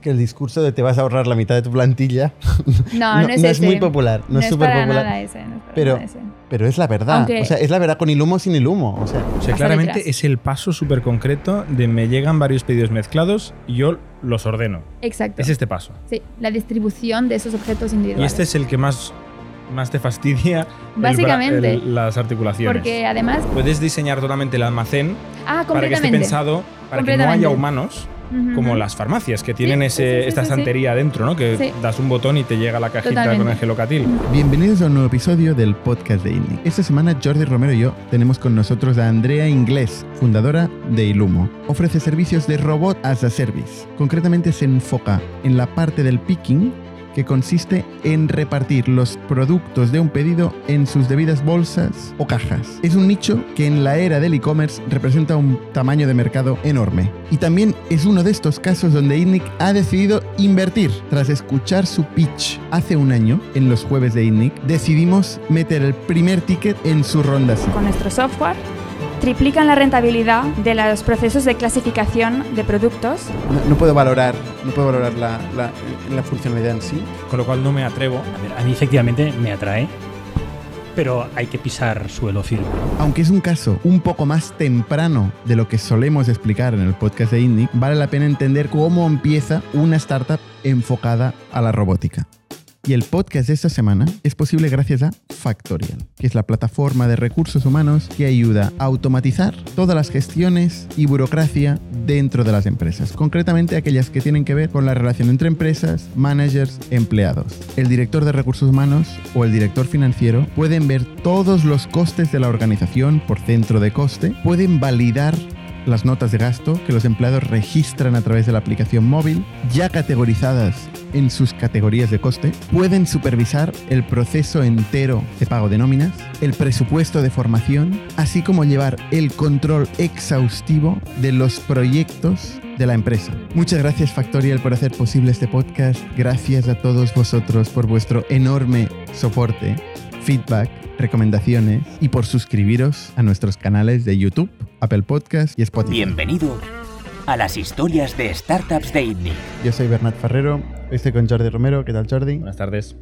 que el discurso de te vas a ahorrar la mitad de tu plantilla No, no, es ese. muy popular, no, es súper popular. nada ese, no es para Pero- nada ese. Pero es la verdad. Aunque- O sea, es la verdad con Ilumo o sin Ilumo. O sea, O sea, claramente detrás. es el paso súper concreto de me llegan varios pedidos mezclados y yo los ordeno. Exacto. Es este paso. Sí, la distribución de esos objetos Y individuales. este es el que más, más te fastidia Básicamente. el- las articulaciones. Porque además. Puedes diseñar totalmente el almacén Ah, para que esté pensado para que no haya humanos Como las farmacias que tienen Sí, ese, sí, sí, sí, esta sí, sí. estantería dentro, ¿no? Que Sí. das un botón y te llega la cajita Totalmente. con el gelocatil. Bienvenidos a un nuevo episodio del podcast de INNIC. Esta semana Jordi Romero y yo tenemos con nosotros a Andrea Inglés, fundadora de Ilumo. Ofrece servicios de robot as a service. Concretamente se enfoca en la parte del picking que consiste en repartir los productos de un pedido en sus debidas bolsas o cajas. Es un nicho que en la era del e-commerce representa un tamaño de mercado enorme. Y también es uno de estos casos donde INNIC ha decidido invertir. Tras escuchar su pitch hace un año, en los jueves de INNIC, decidimos meter el primer ticket en su ronda. Con nuestro software triplican la rentabilidad de los procesos de clasificación de productos No, no puedo valorar, no puedo valorar la, la- la funcionalidad en sí. Con lo cual no me atrevo. A ver, a mí efectivamente me atrae, pero hay que pisar suelo firme. Aunque es un caso un poco más temprano de lo que solemos explicar en el podcast de INNIC, vale la pena entender cómo empieza una startup enfocada a la robótica. Y el podcast de esta semana es posible gracias a Factorial, que es la plataforma de recursos humanos que ayuda a automatizar todas las gestiones y burocracia dentro de las empresas, concretamente aquellas que tienen que ver con la relación entre empresas, managers, empleados. El director de recursos humanos o el director financiero pueden ver todos los costes de la organización por centro de coste, pueden validar las notas de gasto que los empleados registran a través de la aplicación móvil, ya categorizadas en sus categorías de coste, pueden supervisar el proceso entero de pago de nóminas, el presupuesto de formación, así como llevar el control exhaustivo de los proyectos de la empresa. Muchas gracias Factorial por hacer posible este podcast. Gracias a todos vosotros por vuestro enorme soporte, feedback, recomendaciones y por suscribiros a nuestros canales de YouTube, Apple Podcast y Spotify. Bienvenido a las historias de startups de ITNIC. Yo soy Bernat Ferrero, hoy estoy con Jordi Romero, ¿qué tal Jordi? Buenas tardes.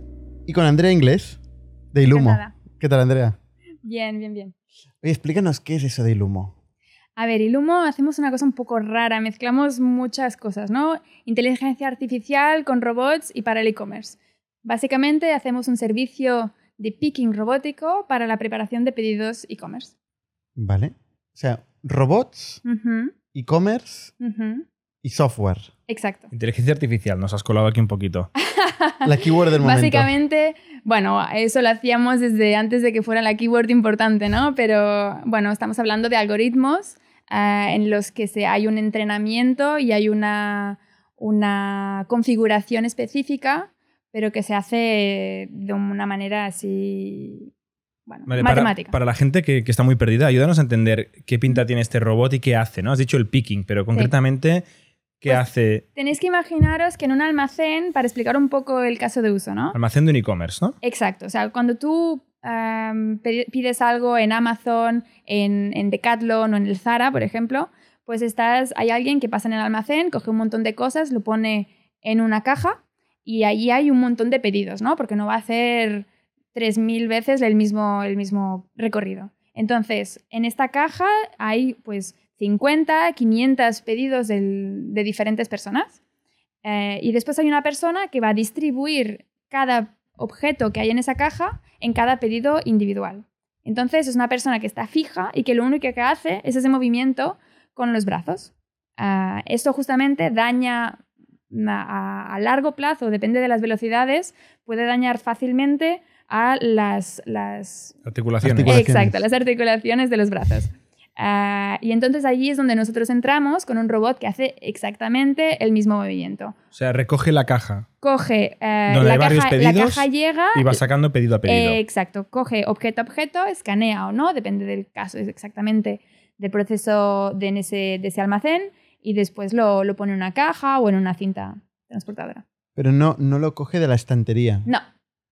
Y con Andrea Inglés, de Ilumo. Encantada. ¿Qué tal Andrea? Bien, bien, bien. Oye, explícanos qué es eso de Ilumo. A ver, Ilumo hacemos una cosa un poco rara, mezclamos muchas cosas, ¿no? Inteligencia artificial con robots y para el e-commerce. Básicamente hacemos un servicio de picking robótico para la preparación de pedidos e-commerce. ¿Vale? O sea, robots, e-commerce y software. Exacto. Inteligencia artificial, nos has colado aquí un poquito. La keyword del momento. Básicamente, bueno, eso lo hacíamos desde antes de que fuera la keyword importante, ¿no? Pero bueno, estamos hablando de algoritmos ah, en los que se, hay un entrenamiento y hay una, una configuración específica, pero que se hace de una manera así, bueno, Vale, matemática. para la gente que, que está muy perdida, ayúdanos a entender qué pinta tiene este robot y qué hace, ¿no? Has dicho el picking, pero concretamente, ¿qué Pues- hace Tenéis que imaginaros que en un almacén, para explicar un poco el caso de uso, ¿no? almacén de un e-commerce, no? Exacto, o sea, cuando tú pides algo en Amazon, en, en Decathlon o en el Zara, por ejemplo, pues estás, hay alguien que pasa en el almacén, coge un montón de cosas, lo pone en una caja y ahí hay un montón de pedidos, ¿no? Porque no va a hacer 3.000 veces el mismo, el mismo recorrido. Entonces, en esta caja hay pues 50, 500 pedidos del- de diferentes personas. Eh, y después hay una persona que va a distribuir cada objeto que hay en esa caja en cada pedido individual. Entonces es una persona que está fija y que lo único que hace es ese movimiento con los brazos. Ah, esto justamente daña a, largo plazo, depende de las velocidades, puede dañar fácilmente a las, las Articulaciones. Articulaciones. Exacto, las articulaciones de los brazos. Ah, y entonces allí es donde nosotros entramos con un robot que hace exactamente el mismo movimiento. O sea, recoge la caja Coge Donde la, hay varios caja, la pedidos caja llega y va sacando pedido a pedido. eh, exacto, coge objeto a objeto, escanea o no, depende del caso, es exactamente del proceso de, en ese, de ese almacén y después lo, lo pone en una caja o en una cinta transportadora. Pero no, no lo coge de la estantería. No,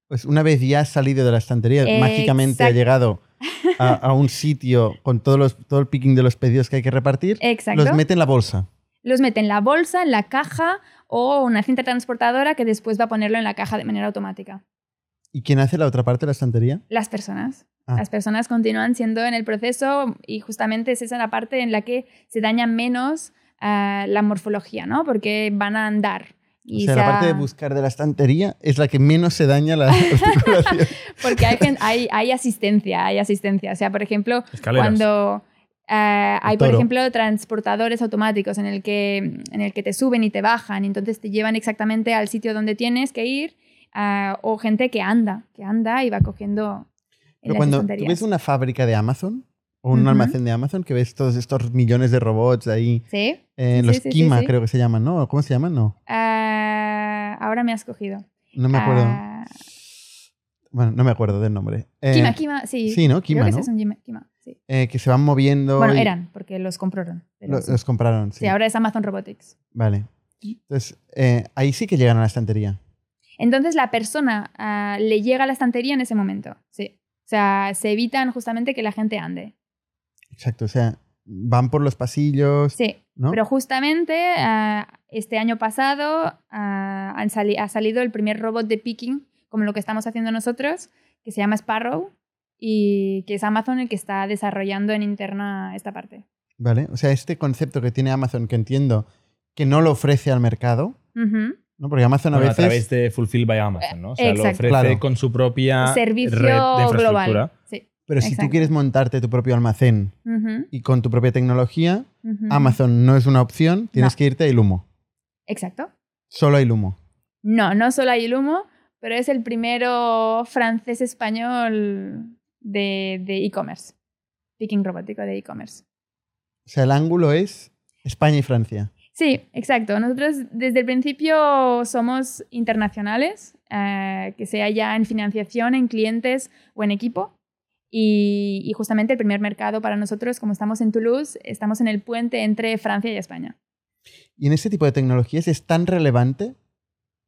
Pues una vez ya ha salido de la estantería, mágicamente ha Exacto. llegado a, a un sitio con todos los, todo el picking de los pedidos que hay que repartir, exacto. los mete en la bolsa. Los mete en la bolsa, en la caja o una cinta transportadora que después va a ponerlo en la caja de manera automática. ¿Y quién hace la otra parte de la estantería? Las personas. Ah. Las personas continúan siendo en el proceso y justamente es esa la parte en la que se daña menos ah, la morfología, ¿no? Porque van a andar. O Y sea, se la ha- parte de buscar de la estantería es la que menos se daña la articulación. Porque hay, hay, hay asistencia, hay asistencia. O sea, por ejemplo, Escaleras. cuando eh, hay, por ejemplo, transportadores automáticos en el, que, en el que te suben y te bajan y entonces te llevan exactamente al sitio donde tienes que ir, ah, o gente que anda, que anda y va cogiendo en Pero las cuando tú ves una fábrica de Amazon un almacén de Amazon, que ves todos estos millones de robots ahí, ¿Sí? eh, Sí, los sí, Kima sí. creo que se llaman, ¿no? ¿Cómo se llaman? No, Ah, ahora me has cogido. no me acuerdo. Ah, Bueno, no me acuerdo del nombre. Eh, Kima, Kima, sí. Sí, ¿no? Kima, Creo que ¿no? ese es un Kima, Kima, sí. eh, que se van moviendo. Bueno, y eran, porque los compraron. los compraron, sí. Sí, ahora es Amazon Robotics. Vale. Entonces, eh, ahí sí que llegan a la estantería. Entonces la persona ah, le llega a la estantería en ese momento. Sí. O sea, se evitan justamente que la gente ande. Exacto, o sea, van por los pasillos, Sí. ¿no? Pero justamente ah, este año pasado ah, han sali- ha salido el primer robot de picking, como lo que estamos haciendo nosotros, que se llama Sparrow y que es Amazon el que está desarrollando en interna esta parte. Vale, o sea, este concepto que tiene Amazon, que entiendo que no lo ofrece al mercado. ¿no? Porque Amazon a Bueno, veces... través de Fulfill by Amazon, ¿no? O sea, lo Exacto. ofrece Claro. con su propia Servicio red de infraestructura. global. Sí. Pero si tú quieres montarte tu propio almacén y con tu propia tecnología. Amazon no es una opción, tienes No. que irte a Ilumo. Exacto. Solo a Ilumo. No, no solo hay el humo, pero es el primero francés-español de de e-commerce. Picking robótico de e-commerce. O sea, el ángulo es España y Francia. Sí, exacto. Nosotros desde el principio somos internacionales, eh, que sea ya en financiación, en clientes o en equipo. Y, y justamente el primer mercado para nosotros, como estamos en Toulouse, estamos en el puente entre Francia y España. ¿Y en este tipo de tecnologías es tan relevante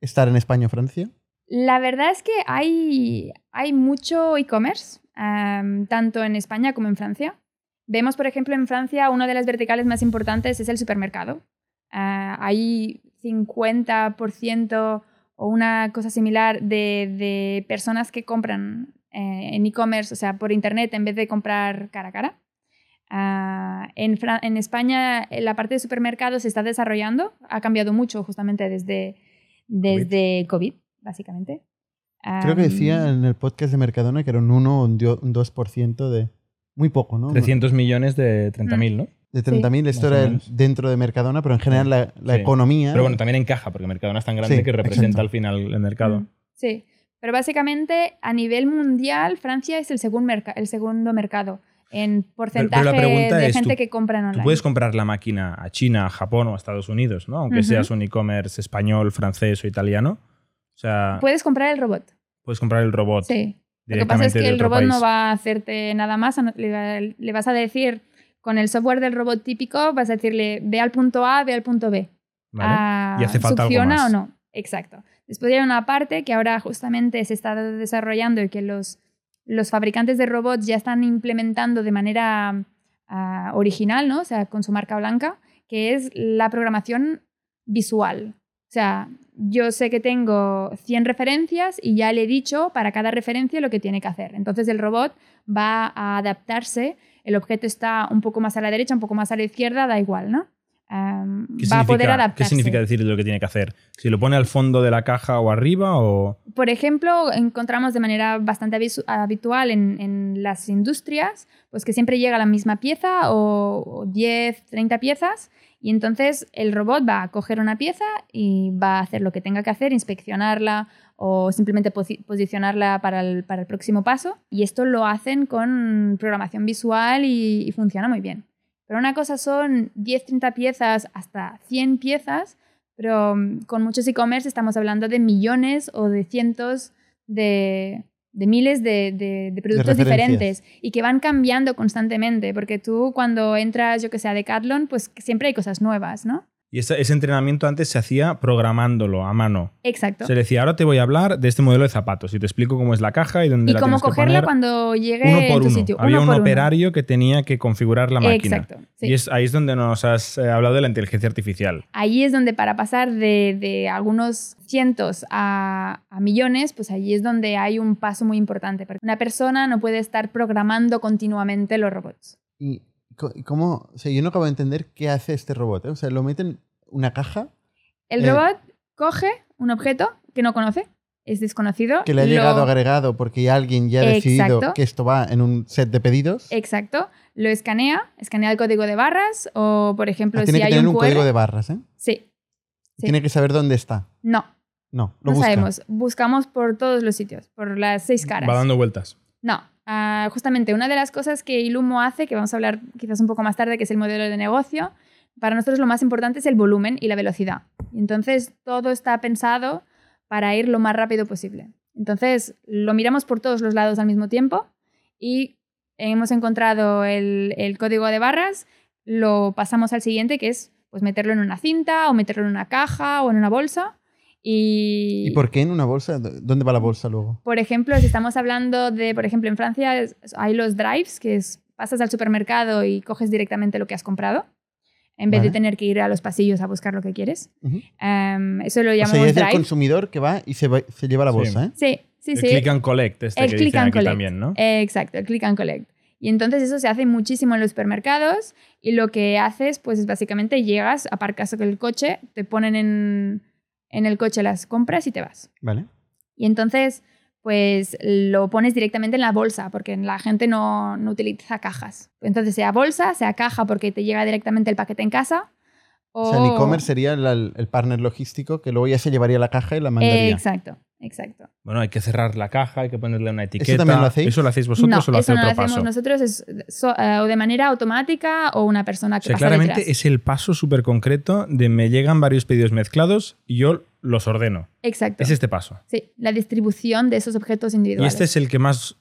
estar en España o Francia? La verdad es que hay, hay mucho e-commerce, am, tanto en España como en Francia. Vemos, por ejemplo, en Francia, una de las verticales más importantes es el supermercado. Ah, hay 50% o una cosa similar de, de personas que compran eh, en e-commerce, o sea, por internet, en vez de comprar cara a cara. Ah, en, en España, eh, la parte de supermercados se está desarrollando, ha cambiado mucho justamente desde, desde COVID, básicamente. Creo que decía en el podcast de Mercadona que era un 1 o un dio- un 2% de... Muy poco, ¿no? 300 millones de 30.000, ¿no? De 30.000, esto Más o era dentro de Mercadona, pero en general la, la Sí. economía... Pero bueno, también encaja, porque Mercadona es tan grande Sí, que representa exacto. al final el mercado. Mm, Sí, pero básicamente a nivel mundial Francia es el, segun merca- el segundo mercado en porcentaje pero pregunta de es, gente ¿tú- que compra en online. Tú puedes comprar la máquina a China, a Japón o a Estados Unidos, ¿no? Aunque Ujú. seas un e-commerce español, francés o italiano. O sea, Puedes comprar el robot. puedes comprar el robot Sí. Lo que pasa es que el robot país. no va a hacerte nada más. Le, le vas a decir, con el software del robot típico, vas a decirle, ve al punto A, ve al punto B. ¿vale? Ah, Y hace falta algo ¿Succiona más. o no? Exacto. Después hay una parte que ahora justamente se está desarrollando y que los, los fabricantes de robots ya están implementando de manera ah, original, ¿no? O sea, con su marca blanca, que es la programación visual. O sea, yo sé que tengo 100 referencias y ya le he dicho para cada referencia lo que tiene que hacer. Entonces el robot va a adaptarse, el objeto está un poco más a la derecha, un poco más a la izquierda, da igual, ¿no? ¿Qué va a poder adaptarse. ¿Qué significa decir lo que tiene que hacer? ¿Si lo pone al fondo de la caja o arriba o...? Por ejemplo, encontramos de manera bastante habitual en, en las industrias, pues que siempre llega la misma pieza o, o 10, 30 piezas y entonces el robot va a coger una pieza y va a hacer lo que tenga que hacer, inspeccionarla o simplemente posi- posicionarla para el, para el próximo paso. Y esto lo hacen con programación visual y, y funciona muy bien. Pero una cosa son 10, 30 piezas hasta 100 piezas, pero mm, con muchos e-commerce estamos hablando de millones o de cientos de, de miles de, de- de productos diferentes y que van cambiando constantemente, porque tú cuando entras, yo que sé, a Decathlon, pues siempre hay cosas nuevas, ¿no? Y ese, ese entrenamiento antes se hacía programándolo a mano. Exacto. Se decía, ahora te voy a hablar de este modelo de zapatos y te explico cómo es la caja y dónde y la cómo cogerla poner. cuando llegue uno en por tu uno. sitio. Había uno un por uno. operario que tenía que configurar la máquina. Exacto. sí. Y es, ahí es donde nos has eh, hablado de la inteligencia artificial. Ahí es donde para pasar de, de algunos cientos a, a millones, pues allí es donde hay un paso muy importante. Porque una persona no puede estar programando continuamente los robots. ¿Y co- y cómo? O sea, yo no acabo de entender qué hace este robot. ¿eh? O sea, lo meten en una caja El Eh. robot coge un objeto que no conoce, es desconocido. que le ha lo- llegado agregado porque alguien ya ha decidido Exacto. que esto va en un set de pedidos. Exacto. Lo escanea, escanea el código de barras o, por ejemplo, Ah, tiene si que hay tener un, un, código de barras, ¿eh? Sí. Sí. Tiene que saber dónde está. No, No, lo no busca. sabemos. Buscamos por todos los sitios, por las seis caras. Va dando vueltas. No, ah, justamente una de las cosas que Ilumo hace, que vamos a hablar quizás un poco más tarde, que es el modelo de negocio, para nosotros lo más importante es el volumen y la velocidad. Entonces todo está pensado para ir lo más rápido posible. Entonces lo miramos por todos los lados al mismo tiempo y hemos encontrado el, el código de barras, lo pasamos al siguiente, que es pues meterlo en una cinta o meterlo en una caja o en una bolsa. Y, ¿Y por qué en una bolsa? ¿Dó- ¿Dónde va la bolsa luego? por ejemplo, si estamos hablando de, por ejemplo, en Francia hay los drives, que es pasas al supermercado y coges directamente lo que has comprado, en vez Vale. de tener que ir a los pasillos a buscar lo que quieres. Ujú. Em, eso lo O sea, llamamos es el drive. consumidor que va y se, va- se lleva la Sí. bolsa, ¿eh? Sí, sí, el sí. click and collect, este El que click dicen and aquí collect. también, ¿no? Exacto, el click and collect. Y entonces eso se hace muchísimo en los supermercados y lo que haces pues es básicamente llegas, aparcas el coche, te ponen en, en el coche las compras y te vas. Vale. Y entonces, pues lo pones directamente en la bolsa, porque la gente no, no utiliza cajas. Entonces, sea bolsa, sea caja, porque te llega directamente el paquete en casa. O, O sea, el e-commerce sería el, el partner logístico que luego ya se llevaría la caja y la mandaría. Exacto, exacto. Bueno, hay que cerrar la caja, hay que ponerle una etiqueta. también lo hacéis? ¿Eso lo hacéis vosotros no, o lo hace eso no otro lo hacemos paso? nosotros, es so- eh, o de manera automática o una persona O que sea, pasa claramente detrás. es el paso súper concreto de me llegan varios pedidos mezclados y yo los ordeno. Exacto. Es este paso. Sí, la distribución de esos objetos Y individuales. este es el que más,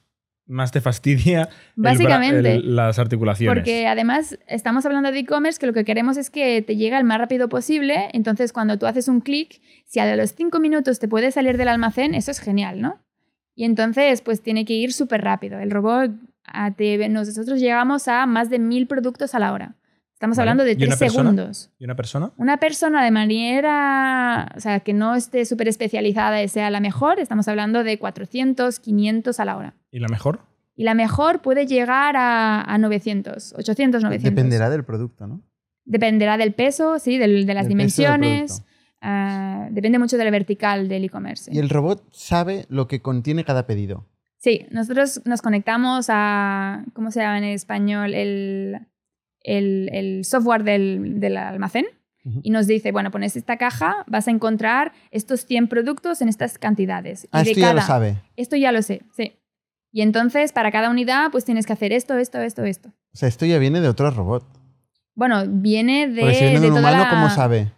más te fastidia Básicamente. el- las articulaciones. Porque además estamos hablando de e-commerce que lo que queremos es que te llegue el más rápido posible. Entonces, cuando tú haces un clic, si a los cinco minutos te puedes salir del almacén, eso es genial, ¿no? Y entonces, pues tiene que ir súper rápido. El robot, a te- nosotros llegamos a más de mil productos a la hora. Estamos Vale. hablando de ¿Y una tres persona? segundos. ¿Y una persona? Una persona de manera, o sea, que no esté súper especializada y sea la mejor, estamos hablando de 400, 500 a la hora. ¿Y la mejor? Y la mejor puede llegar a, a 900, 800, 900. Dependerá del producto, ¿no? Dependerá del peso, sí, del- de las Del dimensiones. ah, depende mucho de la vertical del e-commerce. Y el robot sabe lo que contiene cada pedido. Sí, nosotros nos conectamos a, ¿cómo se llama en español? El, el, el software del, del almacén y nos dice, bueno, pones esta caja, vas a encontrar estos 100 productos en estas cantidades. Y Ah, de esto ya lo cada- sabe. Esto ya lo sé, sí. Y entonces, para cada unidad, pues tienes que hacer esto, esto, esto, esto. O sea, esto ya viene de otro robot. Bueno, viene de, Porque si viene de de un humano, la- ¿cómo sabe?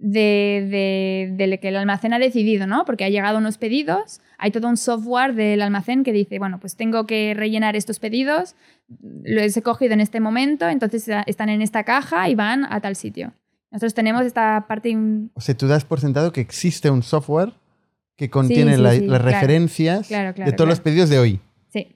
de, de, de lo que el almacén ha decidido, ¿no? Porque ha llegado unos pedidos, hay todo un software del almacén que dice, bueno, pues tengo que rellenar estos pedidos, los he cogido en este momento, entonces están en esta caja y van a tal sitio. Nosotros tenemos esta parte... O sea, tú das por sentado que existe un software que contiene sí, la- sí, las claro. referencias Claro, claro, de todos los pedidos de hoy. Sí.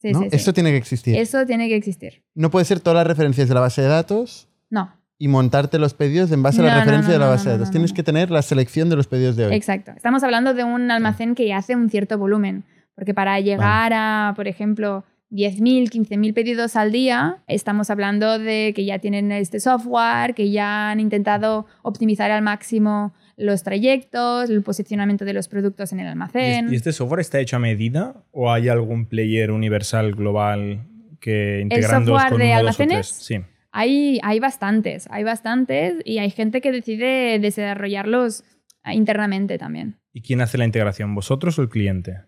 Sí, ¿no? sí, sí. Esto tiene que existir. Eso tiene que existir. No puede ser todas las referencias de la base de datos No, y montarte los pedidos en base a la referencia no, de la base de datos. Tienes que tener la selección de los pedidos de hoy. Exacto. Estamos hablando de un almacén que hace un cierto volumen, porque para llegar a, por ejemplo, 10.000, 15.000 pedidos al día, estamos hablando de que ya tienen este software, que ya han intentado optimizar al máximo los trayectos, el posicionamiento de los productos en el ¿Y almacén. ¿Y este software está hecho a medida o hay algún player universal global que integrando software con de uno, dos o almacenes? tres? Sí. Hay, hay bastantes, hay bastantes y hay gente que decide desarrollarlos internamente también. ¿Y quién hace la integración? ¿Vosotros o el cliente?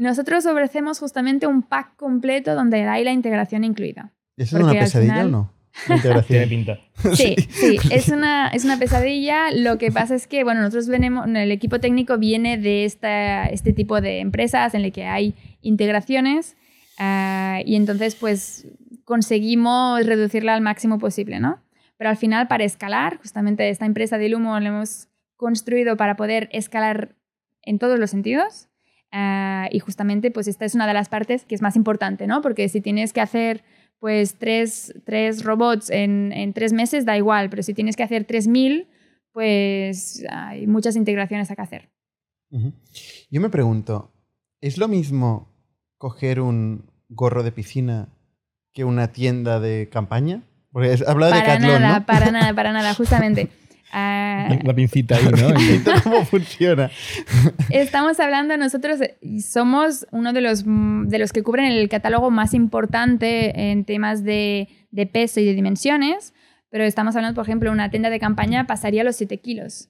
Nosotros ofrecemos justamente un pack completo donde hay la integración incluida. ¿Eso es una pesadilla final- o no? La integración. pinta. Sí, sí, es una, es una pesadilla. Lo que pasa es que, bueno, nosotros venimos, el equipo técnico viene de esta, este tipo de empresas en el que hay integraciones ah, y entonces pues conseguimos reducirla al máximo posible, ¿no? pero al final para escalar, justamente esta empresa de Ilumo la hemos construido para poder escalar en todos los sentidos. Ah, y justamente, pues esta es una de las partes que es más importante, ¿no? Porque si tienes que hacer, pues, tres, tres robots en, en tres meses, da igual, pero si tienes que hacer 3.000, pues hay muchas integraciones a que hacer. Yo me pregunto, ¿es lo mismo coger un gorro de piscina que una tienda de campaña? Porque has hablado de Para Decathlon, nada, ¿no? para nada, para nada, justamente. Ah, La pincita ahí, ¿no? ¿Cómo funciona? Estamos hablando nosotros, somos uno de los, mm, de los que cubren el catálogo más importante en temas de, de peso y de dimensiones, pero estamos hablando, por ejemplo, una tienda de campaña pasaría los 7 kilos,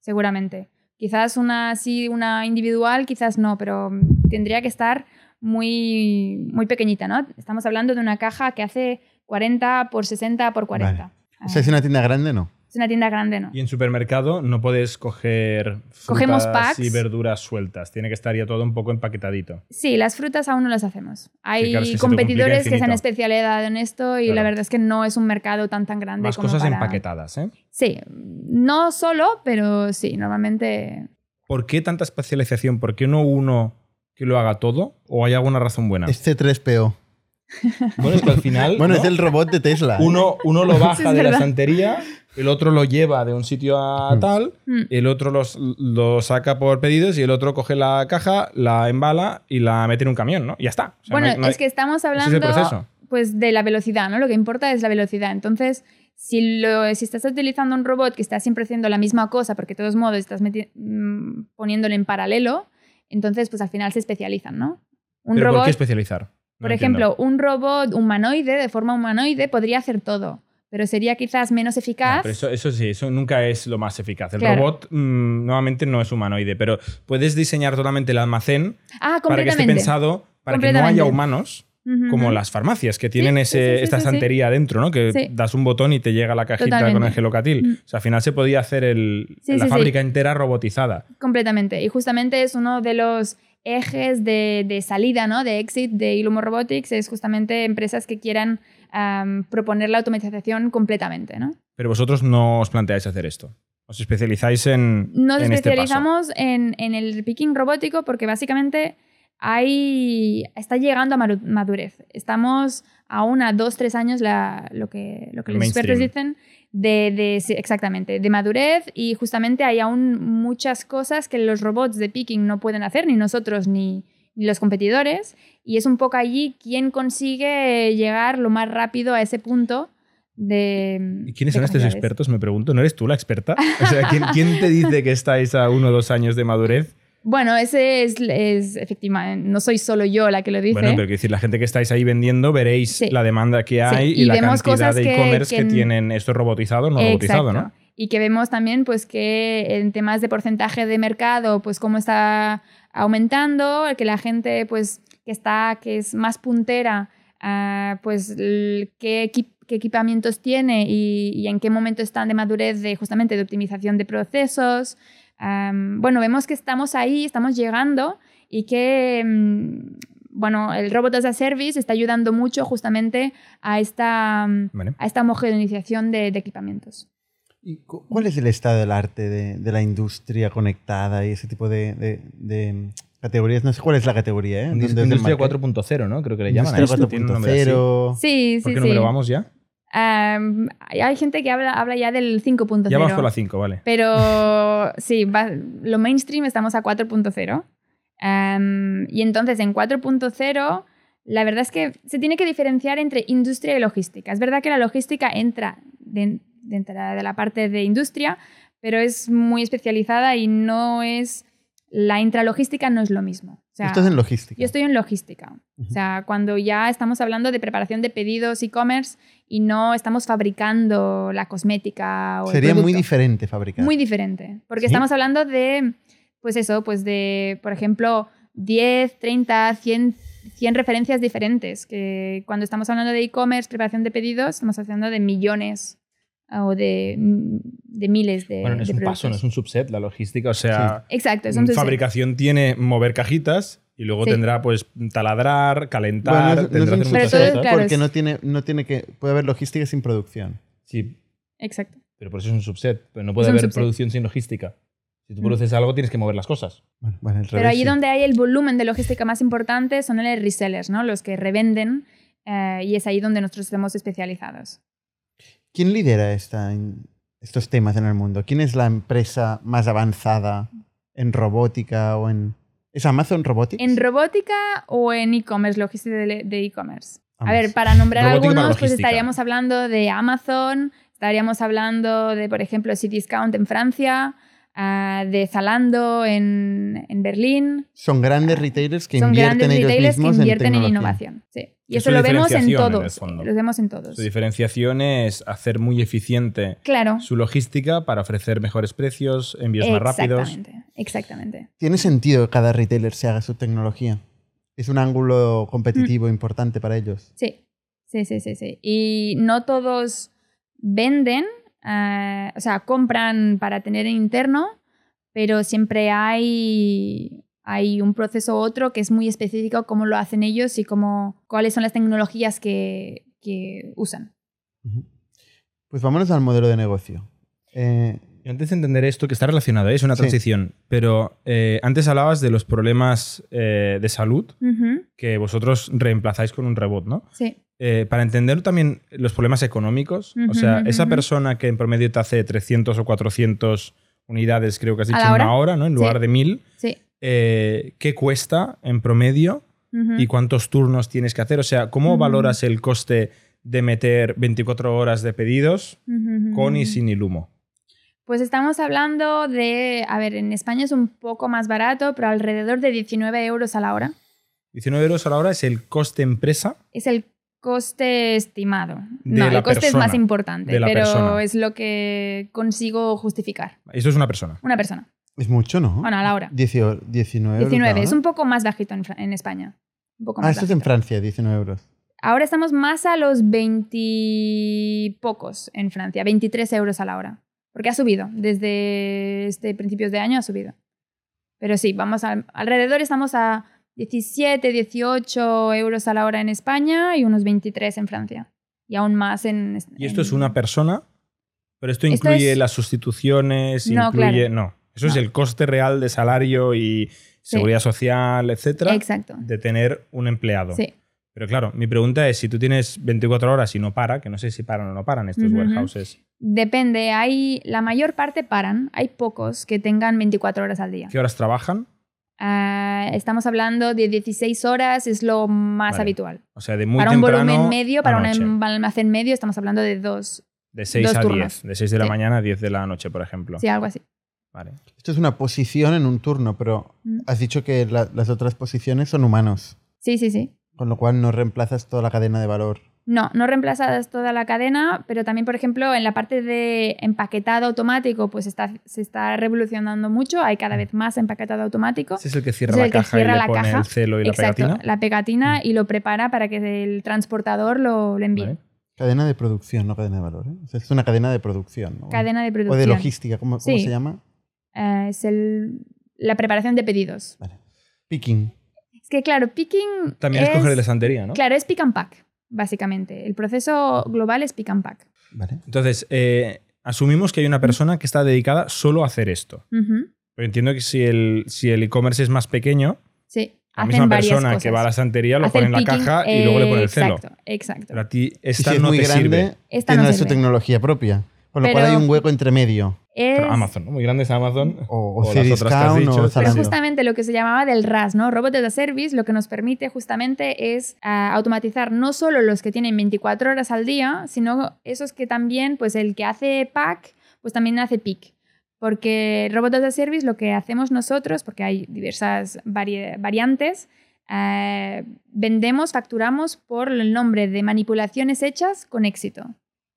seguramente. Quizás una así, una individual, quizás no, pero tendría que estar muy, muy pequeñita, ¿no? Estamos hablando de una caja que hace 40 por 60 por 40. Vale. O sea, es una tienda grande, ¿no. Es una tienda grande, ¿no? Y en supermercado no puedes coger Cogemos frutas packs. y verduras sueltas. Tiene que estar ya todo un poco empaquetadito. Sí, las frutas aún no las hacemos. Hay claro, es que competidores que se han especializado en esto y la Claro. verdad es que no es un mercado tan tan grande Más como cosas para- empaquetadas, ¿eh? Sí, no solo, pero sí, normalmente... ¿Por qué tanta especialización? ¿Por qué no uno que lo haga todo? ¿O hay alguna razón buena? Es C3PO. Bueno, es que al final Bueno, ¿no? es el robot de Tesla. uno, uno lo baja de la estantería, el otro lo lleva de un sitio a Mm. tal, Mm. el otro los- lo saca por pedidos y el otro coge la caja, la embala y la mete en un camión, ¿no? Y ya está. O sea, bueno, no hay- no hay- es que estamos es hablando pues de la velocidad, ¿no? Lo que importa es la velocidad. Entonces, si, lo, si estás utilizando un robot que está siempre haciendo la misma cosa, porque de todos modos estás mm, poniéndolo en paralelo, entonces pues al final se especializan, ¿no? Un ¿Pero robot... ¿Por qué especializar? No Por entiendo. ejemplo, un robot humanoide, de forma humanoide, podría hacer todo, pero sería quizás menos No, eficaz. pero eso, eso sí, eso nunca es lo más eficaz. El Claro. robot mm, nuevamente no es humanoide, pero puedes diseñar totalmente el almacén ah, para que esté pensado para que no haya humanos como las farmacias que tienen Sí, ese, sí, sí, esta estantería adentro, ¿no? Que das un botón y te llega la cajita con el gelocatil. Mm. O sea, al final se podía hacer el- la fábrica entera robotizada. Completamente. Y justamente es uno de los ejes de, de salida, ¿no? De exit de Ilumo Robotics, es justamente empresas que quieran proponer la automatización completamente, ¿no? Pero vosotros no os planteáis hacer esto. Os especializáis en, Nos en este paso. especializamos en, en el picking robótico porque básicamente hay, está llegando a madurez. Estamos aún a dos, tres años, la- lo que, lo que El los expertos dicen, de, exactamente, de madurez y justamente hay aún muchas cosas que los robots de picking no pueden hacer, ni nosotros ni los competidores. Y es un poco allí quien consigue llegar lo más rápido a ese punto de... ¿Y quiénes de son estos expertos? Me pregunto. ¿No eres tú la experta? O sea, ¿quién, quién te dice que estáis a uno o dos años de madurez? Bueno, ese es, es efectivamente, no soy solo yo la que lo dice. Bueno, pero quiero decir, la gente que estáis ahí vendiendo, veréis Sí. la demanda que hay Sí, y, y la cantidad de e-commerce que, que- tienen esto robotizado o no robotizado, ¿no? Y que vemos también pues que en temas de porcentaje de mercado, pues cómo está aumentando, que la gente pues que está, que es más puntera, ah, pues qué, equi- qué equipamientos tiene y, y en qué momento están de madurez de justamente de optimización de procesos. Bueno, vemos que estamos ahí, estamos llegando y que mm, bueno, el Robot as a Service está ayudando mucho justamente a esta, mm, Vale. a esta homogeneización de, de equipamientos. ¿Y cu- cuál es el estado del arte de, de la industria conectada y ese tipo de, de- de categorías? No sé cuál es la categoría, ¿eh? ¿Dónde es el Industria market? 4.0, ¿no? Creo que le llaman Industria esto. Tiene un nombre así. 4.0. Sí, ¿Por sí, qué sí. número vamos ya? Am, hay gente que habla, habla ya del 5.0. Ya vamos por la 5, vale. Pero sí, va- lo mainstream estamos a 4.0. Am, y entonces en 4.0, la verdad es que se tiene que diferenciar entre industria y logística. Es verdad que la logística entra den- dentro de la parte de industria, pero es muy especializada y no es. La intralogística no es lo mismo. O sea, Esto es en logística. yo estoy en logística. O sea, cuando ya estamos hablando de preparación de pedidos e-commerce y no estamos fabricando la cosmética o el Sería muy diferente fabricar. Muy diferente. Porque ¿Sí? estamos hablando de, pues eso, pues de, por ejemplo, 10, 30, 100, 100 referencias diferentes. Que cuando estamos hablando de e-commerce, preparación de pedidos, estamos hablando de millones o de, de miles de. Bueno, no es de un paso, no productos. es un subset, la logística. O sea, Exacto, es un subset. fabricación tiene mover cajitas y luego Sí. tendrá pues taladrar, calentar, Bueno, no no tendrá un hacer muchas subset, cosas. claro, porque es- no tiene, no tiene que... Puede haber logística sin producción. Sí, exacto. Pero por eso es un subset. Pero no puede un haber subset. producción sin logística. Si tú Mm. produces algo, tienes que mover las cosas. Bueno, bueno, al Pero revés, allí sí. donde hay el volumen de logística más importante son los resellers, ¿no? Los que revenden eh, y es ahí donde nosotros estamos especializados. ¿Quién lidera esta, estos temas en el mundo? ¿Quién es la empresa más avanzada en robótica o en... ¿Es Amazon Robotics? ¿En robótica o en e-commerce, logística de e-commerce? A ver, para nombrar Robótica para algunos, pues estaríamos hablando de Amazon, estaríamos hablando de, por ejemplo, Cdiscount en Francia, ah, de Zalando en, en Berlín. Son grandes retailers que Son invierten grandes ellos retailers que mismos invierten en, tecnología. innovación. Sí. Y Es eso lo vemos en todos. Lo vemos en todos. Su diferenciación es hacer muy eficiente Claro. su logística para ofrecer mejores precios, envíos más rápidos. Exactamente. Exactamente. Tiene sentido que cada retailer se haga su tecnología. Es un ángulo competitivo Mm. importante para ellos. Sí, sí, sí, sí, sí. Y no todos venden, eh, o sea, compran para tener en interno, pero siempre hay, hay un proceso u otro que es muy específico cómo lo hacen ellos y cómo, cuáles son las tecnologías que, que usan. Pues vámonos al modelo de negocio. Eh, antes de entender esto, que está relacionado, ¿eh? es una Sí. transición, pero eh, antes hablabas de los problemas eh, de salud que vosotros reemplazáis con un robot, ¿no? Sí, Eh, para entender también los problemas económicos, o sea, esa persona que en promedio te hace 300 o 400 unidades, creo que has ¿A dicho, en hora? una hora, ¿no? En Sí. lugar de 1000, sí. Eh, ¿qué cuesta en promedio y cuántos turnos tienes que hacer? O sea, ¿cómo valoras el coste de meter 24 horas de pedidos con y sin el humo? Pues estamos hablando de, a ver, en España es un poco más barato, pero alrededor de 19 euros a la hora. 19 euros a la hora es el coste empresa. Es el coste estimado. De no, el coste persona, es más importante, pero persona. es lo que consigo justificar. Esto es una persona. Una persona. Es mucho, ¿no? Bueno, a la hora. 18 19 euros 19. la Es un poco más bajito en, en España. Un poco Ah, esto es en. Francia, 19 euros. Ahora estamos más a los 20 y pocos en Francia, 23 euros a la hora. Porque ha subido, desde este principios de año ha subido. Pero sí, vamos al- alrededor, estamos a 17, 18 euros a la hora en España y unos 23 en Francia. Y aún más en... Y esto en- es una persona, pero esto Esto incluye es- las sustituciones, No, incluye... claro. No, eso es el coste real de salario y seguridad social, etcétera, Exacto. de tener un empleado. Sí. Pero claro, mi pregunta es, si tú tienes 24 horas y no para, que no sé si paran o no paran estos warehouses, Depende, hay la mayor parte paran, hay pocos que tengan 24 horas al día. ¿qué horas trabajan? Ah, estamos hablando de 16 horas, es lo más Vale. habitual. O sea, de muy para un volumen medio, para un noche. em- almacén medio, estamos hablando de dos. De 6 dos a turnos. 10, de 6 de la Sí. mañana a 10 de la noche, por ejemplo. Sí, algo así. Vale. Esto es una posición en un turno, pero Mm. has dicho que la- las otras posiciones son humanos, Sí, sí, sí. con lo cual no reemplazas toda la cadena de valor. No, no reemplazadas toda la cadena, pero también, por ejemplo, en la parte de empaquetado automático, pues está, se está revolucionando mucho. Hay cada vez más empaquetado automático. Ese es el que cierra Es el la que caja cierra y le la pone caja. el celo y la pegatina. la pegatina Mm. y lo prepara para que el transportador lo, lo envíe. Vale. Cadena de producción, no cadena de valor. ¿eh? O sea, es una cadena de producción. ¿no? Cadena de O producción. de logística, ¿cómo, cómo Sí. se llama? Eh, es el- la preparación de pedidos. Vale. Picking. Es que, claro, picking. También es, es coger la estantería, ¿no? Claro, es pick and pack, básicamente. El proceso global es pick and pack. Vale. Entonces, eh, asumimos que hay una persona que está dedicada solo a hacer esto. Ujú, Pero entiendo que si el si el e-commerce es más pequeño, Sí. la hacen misma persona cosas. que va a la estantería lo Hace pone en la picking, caja y luego le pone el celo. Exacto, exacto. Pero a ti esta si es no muy te grande, sirve. Esta tiene no su sirve. tecnología propia. Con lo cual hay un hueco entre medio. Es- Pero Amazon, ¿no? Muy grande es Amazon. O, o, O las otras que has dicho, o pero justamente lo que se llamaba del RAS, ¿no? Robot as a Service, lo que nos permite justamente es ah, automatizar no solo los que tienen 24 horas al día, sino esos que también, pues el que hace pack, pues también hace pick. Porque Robot as a Service lo que hacemos nosotros, porque hay diversas vari- variantes, eh, vendemos, facturamos por el nombre de manipulaciones hechas con éxito.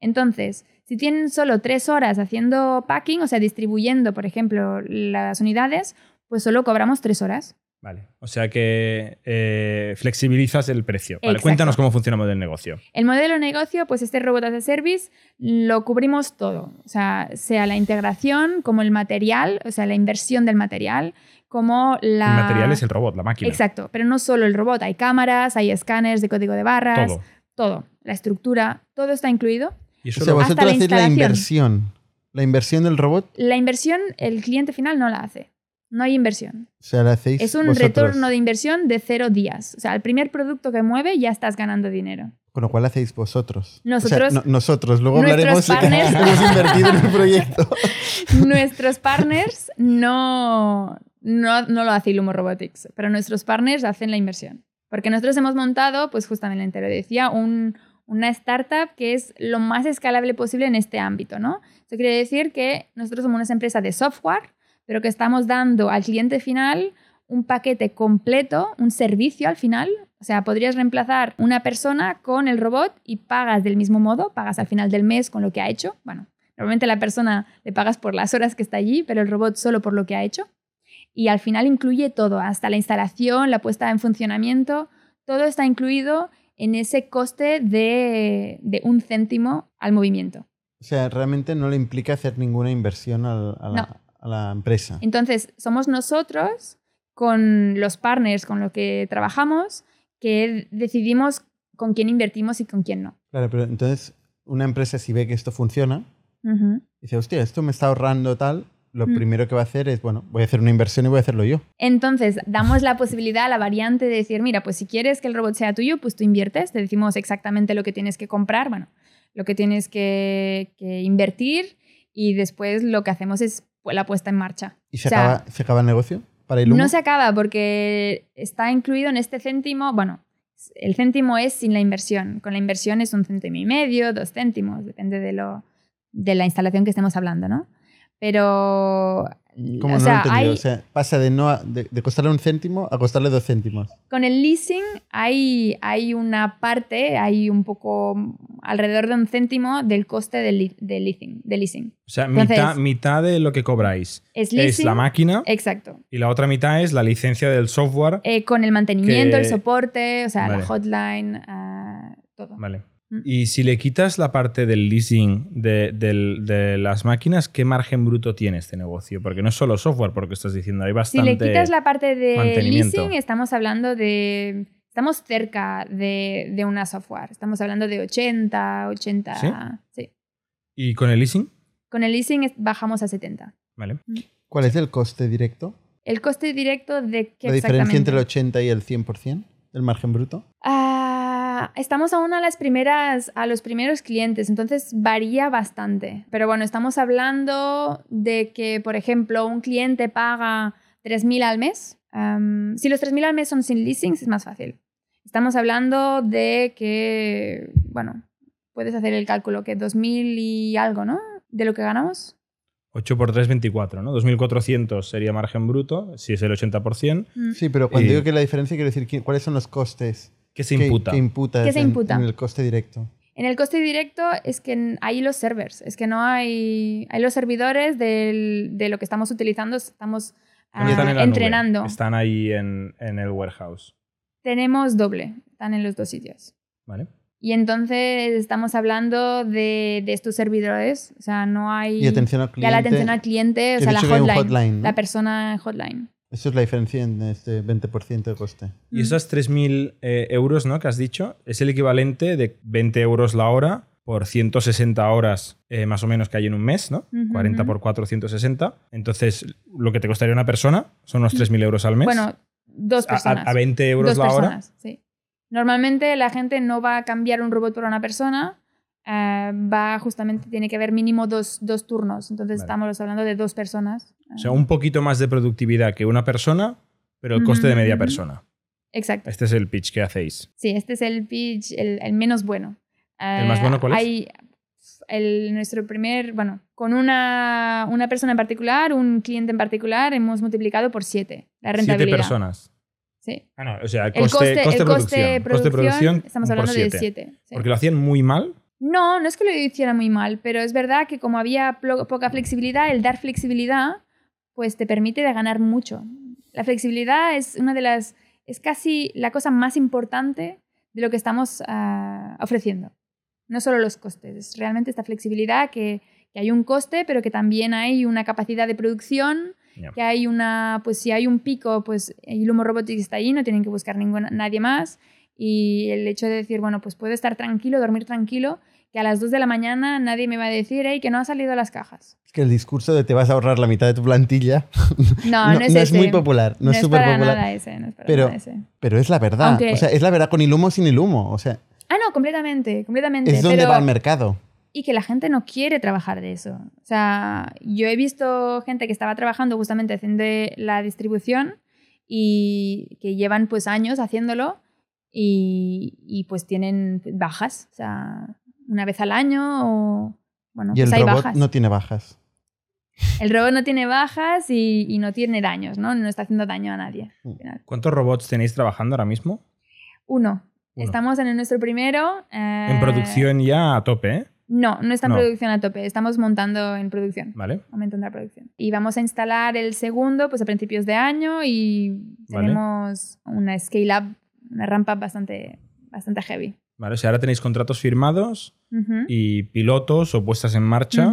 Entonces, si tienen solo tres horas haciendo packing, o sea, distribuyendo, por ejemplo, las unidades, pues solo cobramos tres horas. Vale. O sea que eh, flexibilizas el precio. Vale, cuéntanos cómo funciona el modelo de negocio. El modelo de negocio, pues este robot as a service, lo cubrimos todo. O sea, sea la integración, como el material, o sea, la inversión del material, como la... El material es el robot, la máquina. Exacto, pero no solo el robot, hay cámaras, hay escáneres de código de barras, Todo. todo, la estructura, todo está incluido. Y O eso sea, lo- Hasta vosotros la hacéis la inversión. La inversión del robot, La inversión, el cliente final no la hace. No hay inversión. o sea, la hacéis Es un vosotros. retorno de inversión de cero días. O sea, el primer producto que mueve ya estás ganando dinero. Con lo cual hacéis vosotros. Nosotros- O sea, no- nosotros. Luego nuestros hablaremos de que hemos invertido en el proyecto. nuestros partners no, no, no lo hace Ilumo Robotics, pero nuestros partners hacen la inversión. Porque nosotros hemos montado, pues justamente lo decía, un- una startup que es lo más escalable posible en este ámbito, ¿no? Eso quiere decir que nosotros somos una empresa de software, pero que estamos dando al cliente final un paquete completo, un servicio al final. O sea, podrías reemplazar una persona con el robot y pagas del mismo modo, pagas al final del mes con lo que ha hecho. Bueno, normalmente la persona le pagas por las horas que está allí, pero el robot solo por lo que ha hecho. Y al final incluye todo, hasta la instalación, la puesta en funcionamiento, todo está incluido en ese coste de, de un céntimo al movimiento. O sea, realmente no le implica hacer ninguna inversión al- a, la, No. a la empresa. Entonces, somos nosotros, con los partners con los que trabajamos, que decidimos con quién invertimos y con quién no. Claro, pero entonces una empresa si ve que esto funciona, dice, hostia, esto me está ahorrando tal, lo Mm. primero que va a hacer es, bueno, voy a hacer una inversión y voy a hacerlo yo. Entonces, damos la posibilidad, la variante de decir, mira, pues si quieres que el robot sea tuyo, pues tú inviertes, te decimos exactamente lo que tienes que comprar, bueno, lo que tienes que, que invertir y después lo que hacemos es la puesta en marcha. ¿Y se, O sea, acaba, se acaba el negocio para Ilumo? No se acaba porque está incluido en este céntimo, bueno, el céntimo es sin la inversión, con la inversión es un céntimo y medio, dos céntimos, depende de, lo, de la instalación que estemos hablando, ¿no? Pero... Como o no sea, lo he entendido. hay- O sea, pasa de, no a- de, de costarle un céntimo a costarle dos céntimos. Con el leasing hay, hay una parte, hay un poco alrededor de un céntimo del coste del, del leasing, del leasing. o sea, Entonces- mitad, mitad de lo que cobráis Es la máquina Exacto. y la otra mitad es la licencia del software. Eh, con el mantenimiento, Que- el soporte, o sea, Vale. la hotline, ah, todo. Vale. Y si le quitas la parte del leasing de, del- de las máquinas, ¿qué margen bruto tiene este negocio? Porque no es solo software, porque estás diciendo, hay Si bastante... le quitas la parte de leasing, estamos hablando de... Estamos cerca de, de una software. Estamos hablando de 80, 80... ¿Sí? sí. ¿Y con el leasing? Con el leasing bajamos a 70. Vale. ¿Cuál es el coste directo? ¿El coste directo de qué ¿La diferencia entre el exactamente? 80 y el 100% del margen bruto? Ah, estamos aún a las primeras, a los primeros clientes, entonces varía bastante. Pero bueno, estamos hablando de que, por ejemplo, un cliente paga 3.000 al mes. Si los 3.000 al mes son sin leasing, es más fácil. Estamos hablando de que, bueno, puedes hacer el cálculo, que 2.000 y algo, ¿no? De lo que ganamos. 8 por 3, 24, ¿no? 2.400 sería margen bruto, si es el 80%. Mm. Sí, pero cuando Y- digo que la diferencia, quiero decir, ¿qué- ¿cuáles son los costes ¿Qué se que- imputa? que imputas ¿Qué se en- imputa? en el coste directo? En el coste directo es que hay los servers, es que no hay, hay los servidores del- de lo que estamos utilizando, estamos están ah, en la nube, entrenando. Están ahí en, en el warehouse. Tenemos doble, están en los dos sitios. ¿Vale? Y entonces estamos hablando de, de estos servidores, o sea, no hay... Y atención al ya cliente. la atención al cliente, o sea, la que hotline, hotline, ¿no? la persona en hotline. Eso es la diferencia en este 20% de coste. Y esas 3.000 eh, euros ¿no? que has dicho es el equivalente de 20 euros la hora por 160 horas eh, más o menos que hay en un mes, ¿no? Ujú, 40 ujú. por 4, 160. Entonces, lo que te costaría una persona son unos 3.000 euros al mes. Bueno, dos personas. a- a 20 euros Dos la hora. personas, sí. Normalmente la gente no va a cambiar un robot por una persona, eh, va justamente, tiene que haber mínimo dos, dos turnos. Entonces Vale. estamos hablando de dos personas. O sea, un poquito más de productividad que una persona, pero el coste de media persona. Exacto. Este es el pitch que hacéis. Sí, este es el pitch, el, el menos bueno. ¿El más Eh, bueno cuál es? Hay el, nuestro primer, bueno, con una, una persona en particular, un cliente en particular, hemos multiplicado por siete la Siete rentabilidad. personas. Sí. Ah, no, o sea, El coste, el coste producción. Coste estamos por hablando de siete. siete. sí. Porque lo hacían muy mal. No, no es que lo hiciera muy mal, pero es verdad que como había poca flexibilidad, el dar flexibilidad pues te permite de ganar mucho. La flexibilidad es una de las es casi la cosa más importante de lo que estamos ah, ofreciendo. No solo los costes, es realmente esta flexibilidad que, que hay un coste, pero que también hay una capacidad de producción, que hay una, pues si hay un pico, pues Ilumo Robotics está ahí, no tienen que buscar ninguna, nadie más. Y el hecho de decir, bueno, pues puedo estar tranquilo, dormir tranquilo, que a las 2 de la mañana nadie me va a decir, hey, que no han salido las cajas. Es que el discurso de te vas a ahorrar la mitad de tu plantilla No, no, es, ese. muy popular, no, es súper popular. nada ese, no es para Pero- nada ese. Pero es la verdad. Aunque- O sea, es la verdad con el humo o sin el humo. O sea, Ah, no, completamente, completamente. es donde pero- va el mercado. y que la gente no quiere trabajar de eso. O sea, yo he visto gente que estaba trabajando justamente haciendo la distribución y que llevan pues años haciéndolo y, y, pues tienen bajas. O sea, una vez al año o... Bueno, Y el pues hay robot bajas. no tiene bajas. El robot no tiene bajas y, y no tiene daños, ¿no? No está haciendo daño a nadie. Mm. al final. ¿Cuántos robots tenéis trabajando ahora mismo? Uno. Uno. Estamos en el nuestro primero. eh, En producción ya a tope, ¿eh? No, no está en No. producción a tope. Estamos montando en producción. Vale. aumentando la producción. Y vamos a instalar el segundo pues a principios de año y Vale. tenemos una scale up, una rampa bastante, bastante heavy. Vale, o sea, ahora tenéis contratos firmados y pilotos o puestas en marcha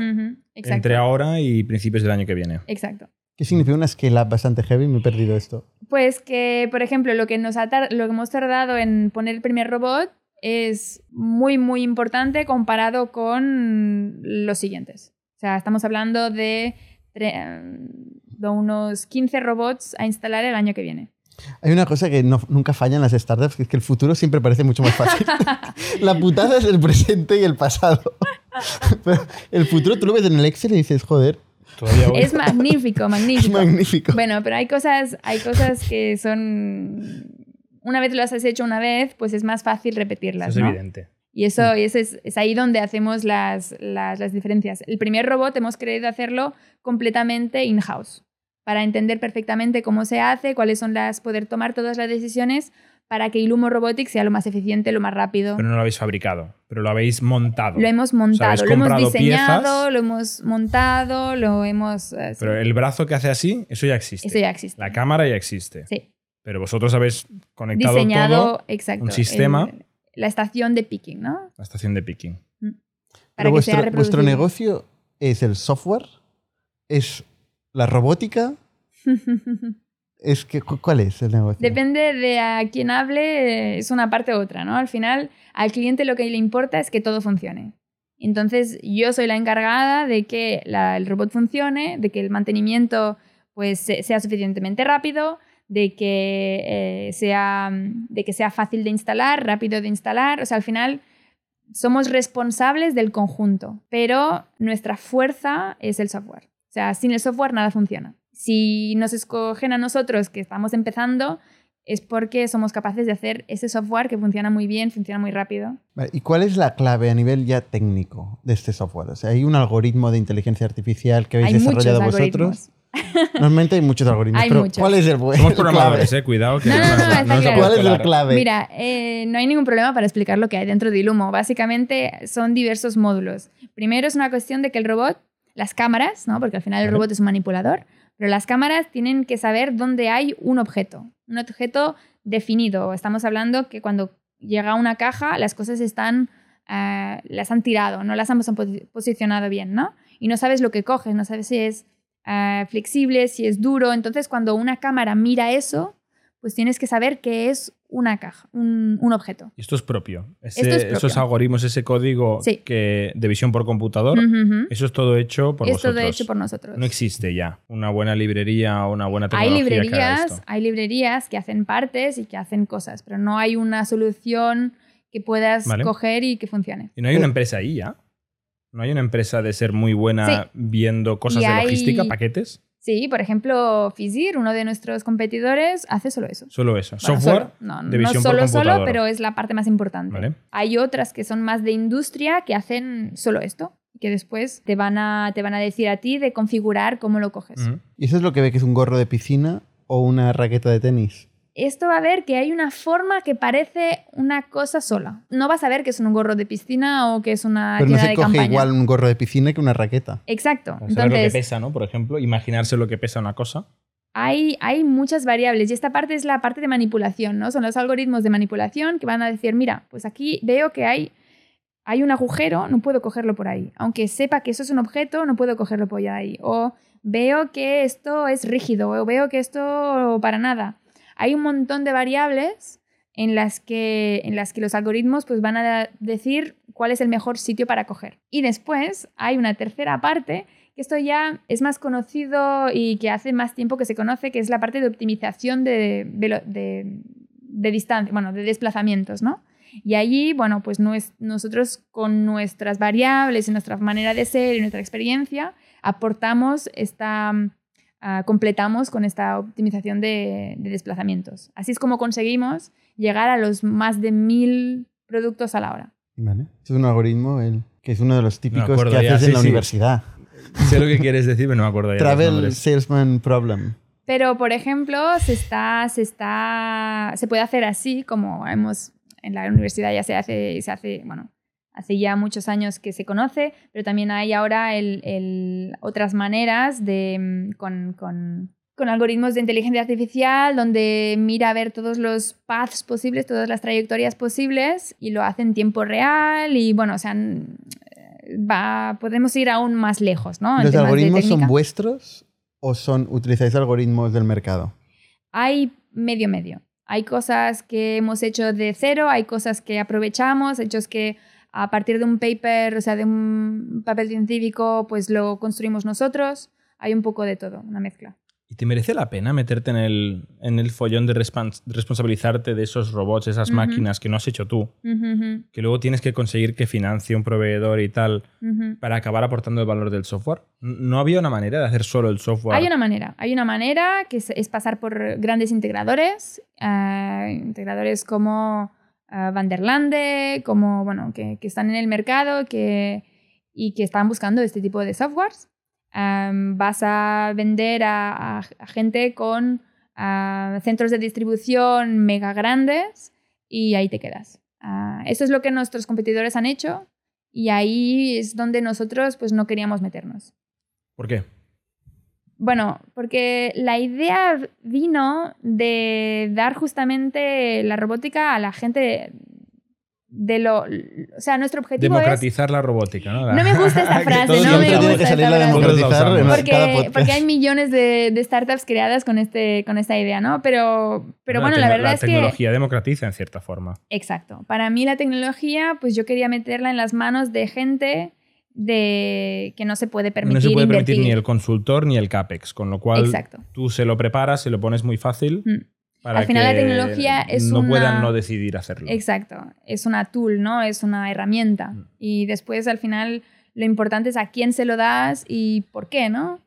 entre ahora y principios del año que viene. Exacto. ¿Qué significa una scale up bastante heavy? Me he perdido esto. Pues que, por ejemplo, lo que, nos ha lo que hemos tardado en poner el primer robot es muy, muy importante comparado con los siguientes. O sea, estamos hablando de, de unos 15 robots a instalar el año que viene. Hay una cosa que no- nunca falla en las startups, que es que el futuro siempre parece mucho más fácil. la putada es el presente y el pasado. Pero el futuro tú lo ves en el Excel y dices, joder, Todavía voy. Es magnífico, es magnífico. magnífico. Bueno, pero hay cosas, hay cosas que son. Una vez las has hecho una vez, pues es más fácil Eso repetirlas. es ¿no? evidente. Y eso, y eso es, es ahí donde hacemos las, las, las diferencias. El primer robot hemos querido hacerlo completamente in-house, para entender perfectamente cómo se hace, cuáles son las. poder tomar todas las decisiones para que Ilumo Robotics sea lo más eficiente, lo más rápido. Pero no lo habéis fabricado, pero lo habéis montado. Lo hemos montado, lo hemos diseñado, piezas. lo hemos montado, lo hemos. eh. Pero el brazo que hace así, eso ya existe. Eso ya existe. La cámara ya existe. Sí. Pero vosotros habéis conectado diseñado, todo exacto, un sistema. el- la estación de picking, ¿no? la estación de picking. Para Pero que sea vuestro, vuestro reproducible. negocio es el software, es la robótica, es que, cu- ¿cuál es el negocio? Depende de a quién hable, es una parte u otra, ¿no? Al final, al cliente lo que le importa es que todo funcione. Entonces, yo soy la encargada de que la- el robot funcione, de que el mantenimiento pues, se- sea suficientemente rápido, de que, eh, sea, de que sea fácil de instalar, rápido de instalar. O sea, al final somos responsables del conjunto, pero nuestra fuerza es el software. O sea, sin el software nada funciona. Si nos escogen a nosotros que estamos empezando, es porque somos capaces de hacer ese software que funciona muy bien, funciona muy rápido. ¿Y cuál es la clave a nivel ya técnico de este software? O sea, ¿hay un algoritmo de inteligencia artificial que habéis Hay desarrollado vosotros? Normalmente hay muchos algoritmos, Hay pero muchos. ¿cuál es el bueno? Somos programadores, eh. Cuidado que No, no, no, está nos claro. la ¿Cuál es colar. clave? Mira, eh, no hay ningún problema para explicar lo que hay dentro de Ilumo. Básicamente son diversos módulos. Primero es una cuestión de que el robot, las cámaras, ¿no? porque al final el robot es un manipulador, pero las cámaras tienen que saber dónde hay un objeto, un objeto definido. Estamos hablando que cuando llega una caja, las cosas están, eh, las han tirado, no las han posi- posicionado bien, ¿no? Y no sabes lo que coges, no sabes si es eh, flexible, si es duro. Entonces, cuando una cámara mira eso, pues tienes que saber que es una caja, un, un objeto. Y esto es propio. Ese- Esto es propio. Esos algoritmos, ese código Sí. que, de visión por computador, eso es todo hecho por es vosotros. todo hecho por nosotros. No existe ya una buena librería o una buena hay tecnología que haga librerías, esto. hay librerías que hacen partes y que hacen cosas, pero no hay una solución que puedas Vale. coger y que funcione. Y no hay una empresa ahí ya. No hay una empresa de ser muy buena Sí. viendo cosas Y de hay- logística, paquetes. Sí, por ejemplo, Fizir, uno de nuestros competidores, hace solo eso. Solo eso. Bueno, Software solo. No, de no por solo, solo, pero es la parte más importante. Vale. Hay otras que son más de industria que hacen solo esto, que después te van a, te van a decir a ti de configurar cómo lo coges. ¿Y eso es lo que ve que es un gorro de piscina o una raqueta de tenis? Esto va a ver que hay una forma que parece una cosa sola. No vas a ver que es un gorro de piscina o que es una Pero no se de coge campaña. igual un gorro de piscina que una raqueta. Exacto. Para saber lo que Entonces, pesa, ¿no? Por ejemplo, imaginarse lo que pesa una cosa. hay, hay muchas variables y esta parte es la parte de manipulación, ¿no? Son los algoritmos de manipulación que van a decir, mira, pues aquí veo que hay, hay un agujero, no puedo cogerlo por ahí. Aunque sepa que eso es un objeto, no puedo cogerlo por ahí. O veo que esto es rígido, o veo que esto para nada. Hay un montón de variables en las que, en las que los algoritmos pues, van a decir cuál es el mejor sitio para coger. Y después hay una tercera parte que esto ya es más conocido y que hace más tiempo que se conoce, que es la parte de optimización de, de, de distancia, bueno, de desplazamientos, ¿no? Y allí, bueno, pues nosotros con nuestras variables y nuestra manera de ser y nuestra experiencia aportamos esta, ah, completamos con esta optimización de, de desplazamientos. Así es como conseguimos llegar a los más de mil productos a la hora. Vale. Es un algoritmo el, que es uno de los típicos que haces en la sí. universidad. Sé lo que quieres decir, pero no me acuerdo ya. Travel. Salesman Problem. Pero, por ejemplo, se, está, se, está, se puede hacer así, como hemos en la universidad ya se hace, se hace, bueno, hace ya muchos años que se conoce, pero también hay ahora el, el- otras maneras de, mm, con, con- con algoritmos de inteligencia artificial donde mira a ver todos los paths posibles, todas las trayectorias posibles y lo hace en tiempo real y, bueno, o sea, n- va, podemos ir aún más lejos, ¿no? ¿Los algoritmos son vuestros o son utilizáis algoritmos del mercado? hay medio medio. Hay cosas que hemos hecho de cero, hay cosas que aprovechamos, hechos que a partir de un paper, o sea, de un papel científico, pues lo construimos nosotros. Hay un poco de todo, una mezcla. ¿Y te merece la pena meterte en el, en el follón de, respons- responsabilizarte de esos robots, esas Ujú. máquinas que no has hecho tú? Ujú, ujú, Que luego tienes que conseguir que financie un proveedor y tal ujú. para acabar aportando el valor del software. ¿No había una manera de hacer solo el software? Hay una manera, hay una manera que es, es pasar por grandes integradores, eh, integradores como Lande, como, bueno, que, están en el mercado que, y que están buscando este tipo de softwares. Am, vas a vender a, gente con centros de distribución mega grandes y ahí te quedas. Ah, eso es lo que nuestros competidores han hecho y ahí es donde nosotros pues no queríamos meternos. ¿Por qué? Bueno, porque la idea vino de dar justamente la robótica a la gente de lo... O sea, nuestro objetivo es... Democratizar la robótica, ¿no? La- No me gusta esta que frase, no me que gusta salir esta a frase. democratizar Porque- Porque, hay millones de, de startups creadas con, este, con esta idea, ¿no? Pero, pero bueno, la verdad es que... tecnología democratiza en cierta forma. Exacto. Para mí la tecnología, pues yo quería meterla en las manos de gente de que no se puede permitir no se puede invertir. permitir ni el consultor ni el CAPEX, con lo cual Exacto. tú se lo preparas, se lo pones muy fácil Mm. para Al final la que tecnología es no una- puedan no decidir hacerlo. Exacto, es una tool, ¿no? Es una herramienta. Mm. Y después al final lo importante es a quién se lo das y por qué, ¿no?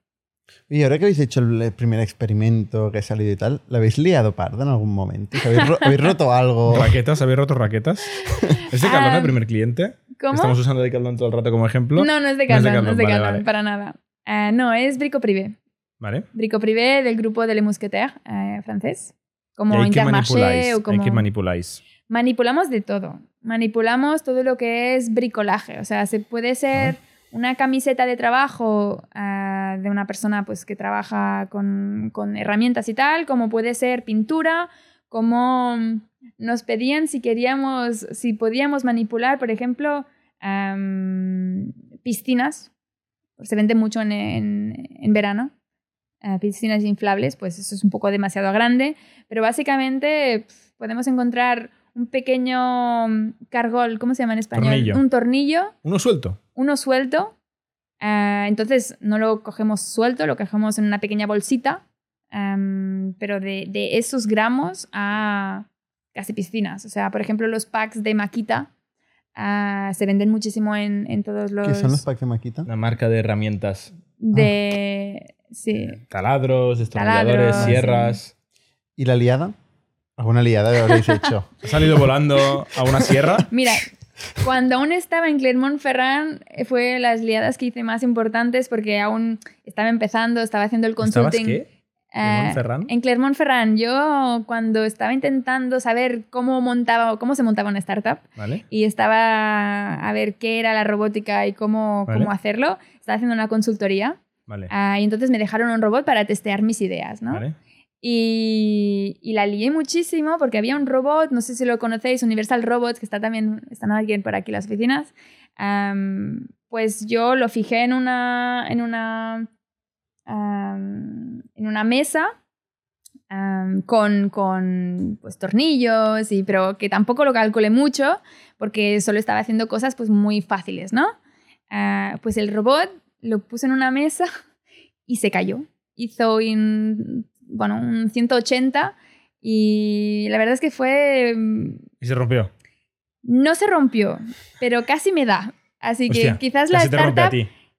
Y ahora que habéis hecho el primer experimento que ha salido y tal, ¿la habéis liado parda en algún momento? ¿Habéis, ro- habéis roto algo? ¿Raquetas? ¿Habéis roto raquetas? ¿Es de Caldón Ah, el primer cliente? ¿Cómo? Estamos usando de Caldón todo el rato como ejemplo. No, no es de No es de Caldón, no es de Caldón, Caldón, vale, vale. para nada. Eh, no, es Brico Privé. ¿Vale? Brico Privé del grupo de Le Mousquetaires eh, francés. Como ¿Y Intermarché o como... ¿Ahí qué manipuláis? Manipulamos de todo. Manipulamos todo lo que es bricolaje. O sea, se puede ser una camiseta de trabajo ah, de una persona pues, que trabaja con, con herramientas y tal, como puede ser pintura, como nos pedían si queríamos, si podíamos manipular, por ejemplo, piscinas. Se vende mucho en, en- en verano. eh, piscinas inflables, pues eso es un poco demasiado grande. Pero básicamente pf, podemos encontrar un pequeño mm, cargol, ¿cómo se llama en español? Tornillo. Un tornillo, Uno suelto. uno suelto. ah, entonces no lo cogemos suelto, lo cogemos en una pequeña bolsita. pero de, de esos gramos a casi piscinas. O sea, por ejemplo, los packs de Maquita ah, se venden muchísimo en, en todos los... ¿Qué son los packs de maquita? Una marca de herramientas. de... Sí. Eh, Taladros, destornilladores, Taladros, sierras. ¿Y la liada? ¿Alguna liada habréis hecho? ¿Has salido volando a una sierra? Mira, cuando aún estaba en Clermont-Ferrand eh, fue las liadas que hice más importantes porque aún estaba empezando, estaba haciendo el ¿Estabas consulting. qué? Eh, ¿Clermont-Ferrand? en Clermont-Ferrand, yo cuando estaba intentando saber cómo montaba, cómo se montaba una startup ¿Vale? y estaba a ver qué era la robótica y cómo, Vale. cómo hacerlo, estaba haciendo una consultoría Vale. ah, y entonces me dejaron un robot para testear mis ideas, ¿no? Y, y la lié muchísimo porque había un robot, no sé si lo conocéis, Universal Robots, que está también, están alguien por aquí en las oficinas. Am, pues yo lo fijé en una, en una, en una mesa con, con pues, tornillos, y, pero que tampoco lo calculé mucho porque solo estaba haciendo cosas pues, muy fáciles, ¿no? Ah, pues el robot lo puse en una mesa y se cayó. Hizo un, bueno, un 180 y la verdad es que fue... mm, Y se rompió. No se rompió, pero casi me da. Así que quizás la startup.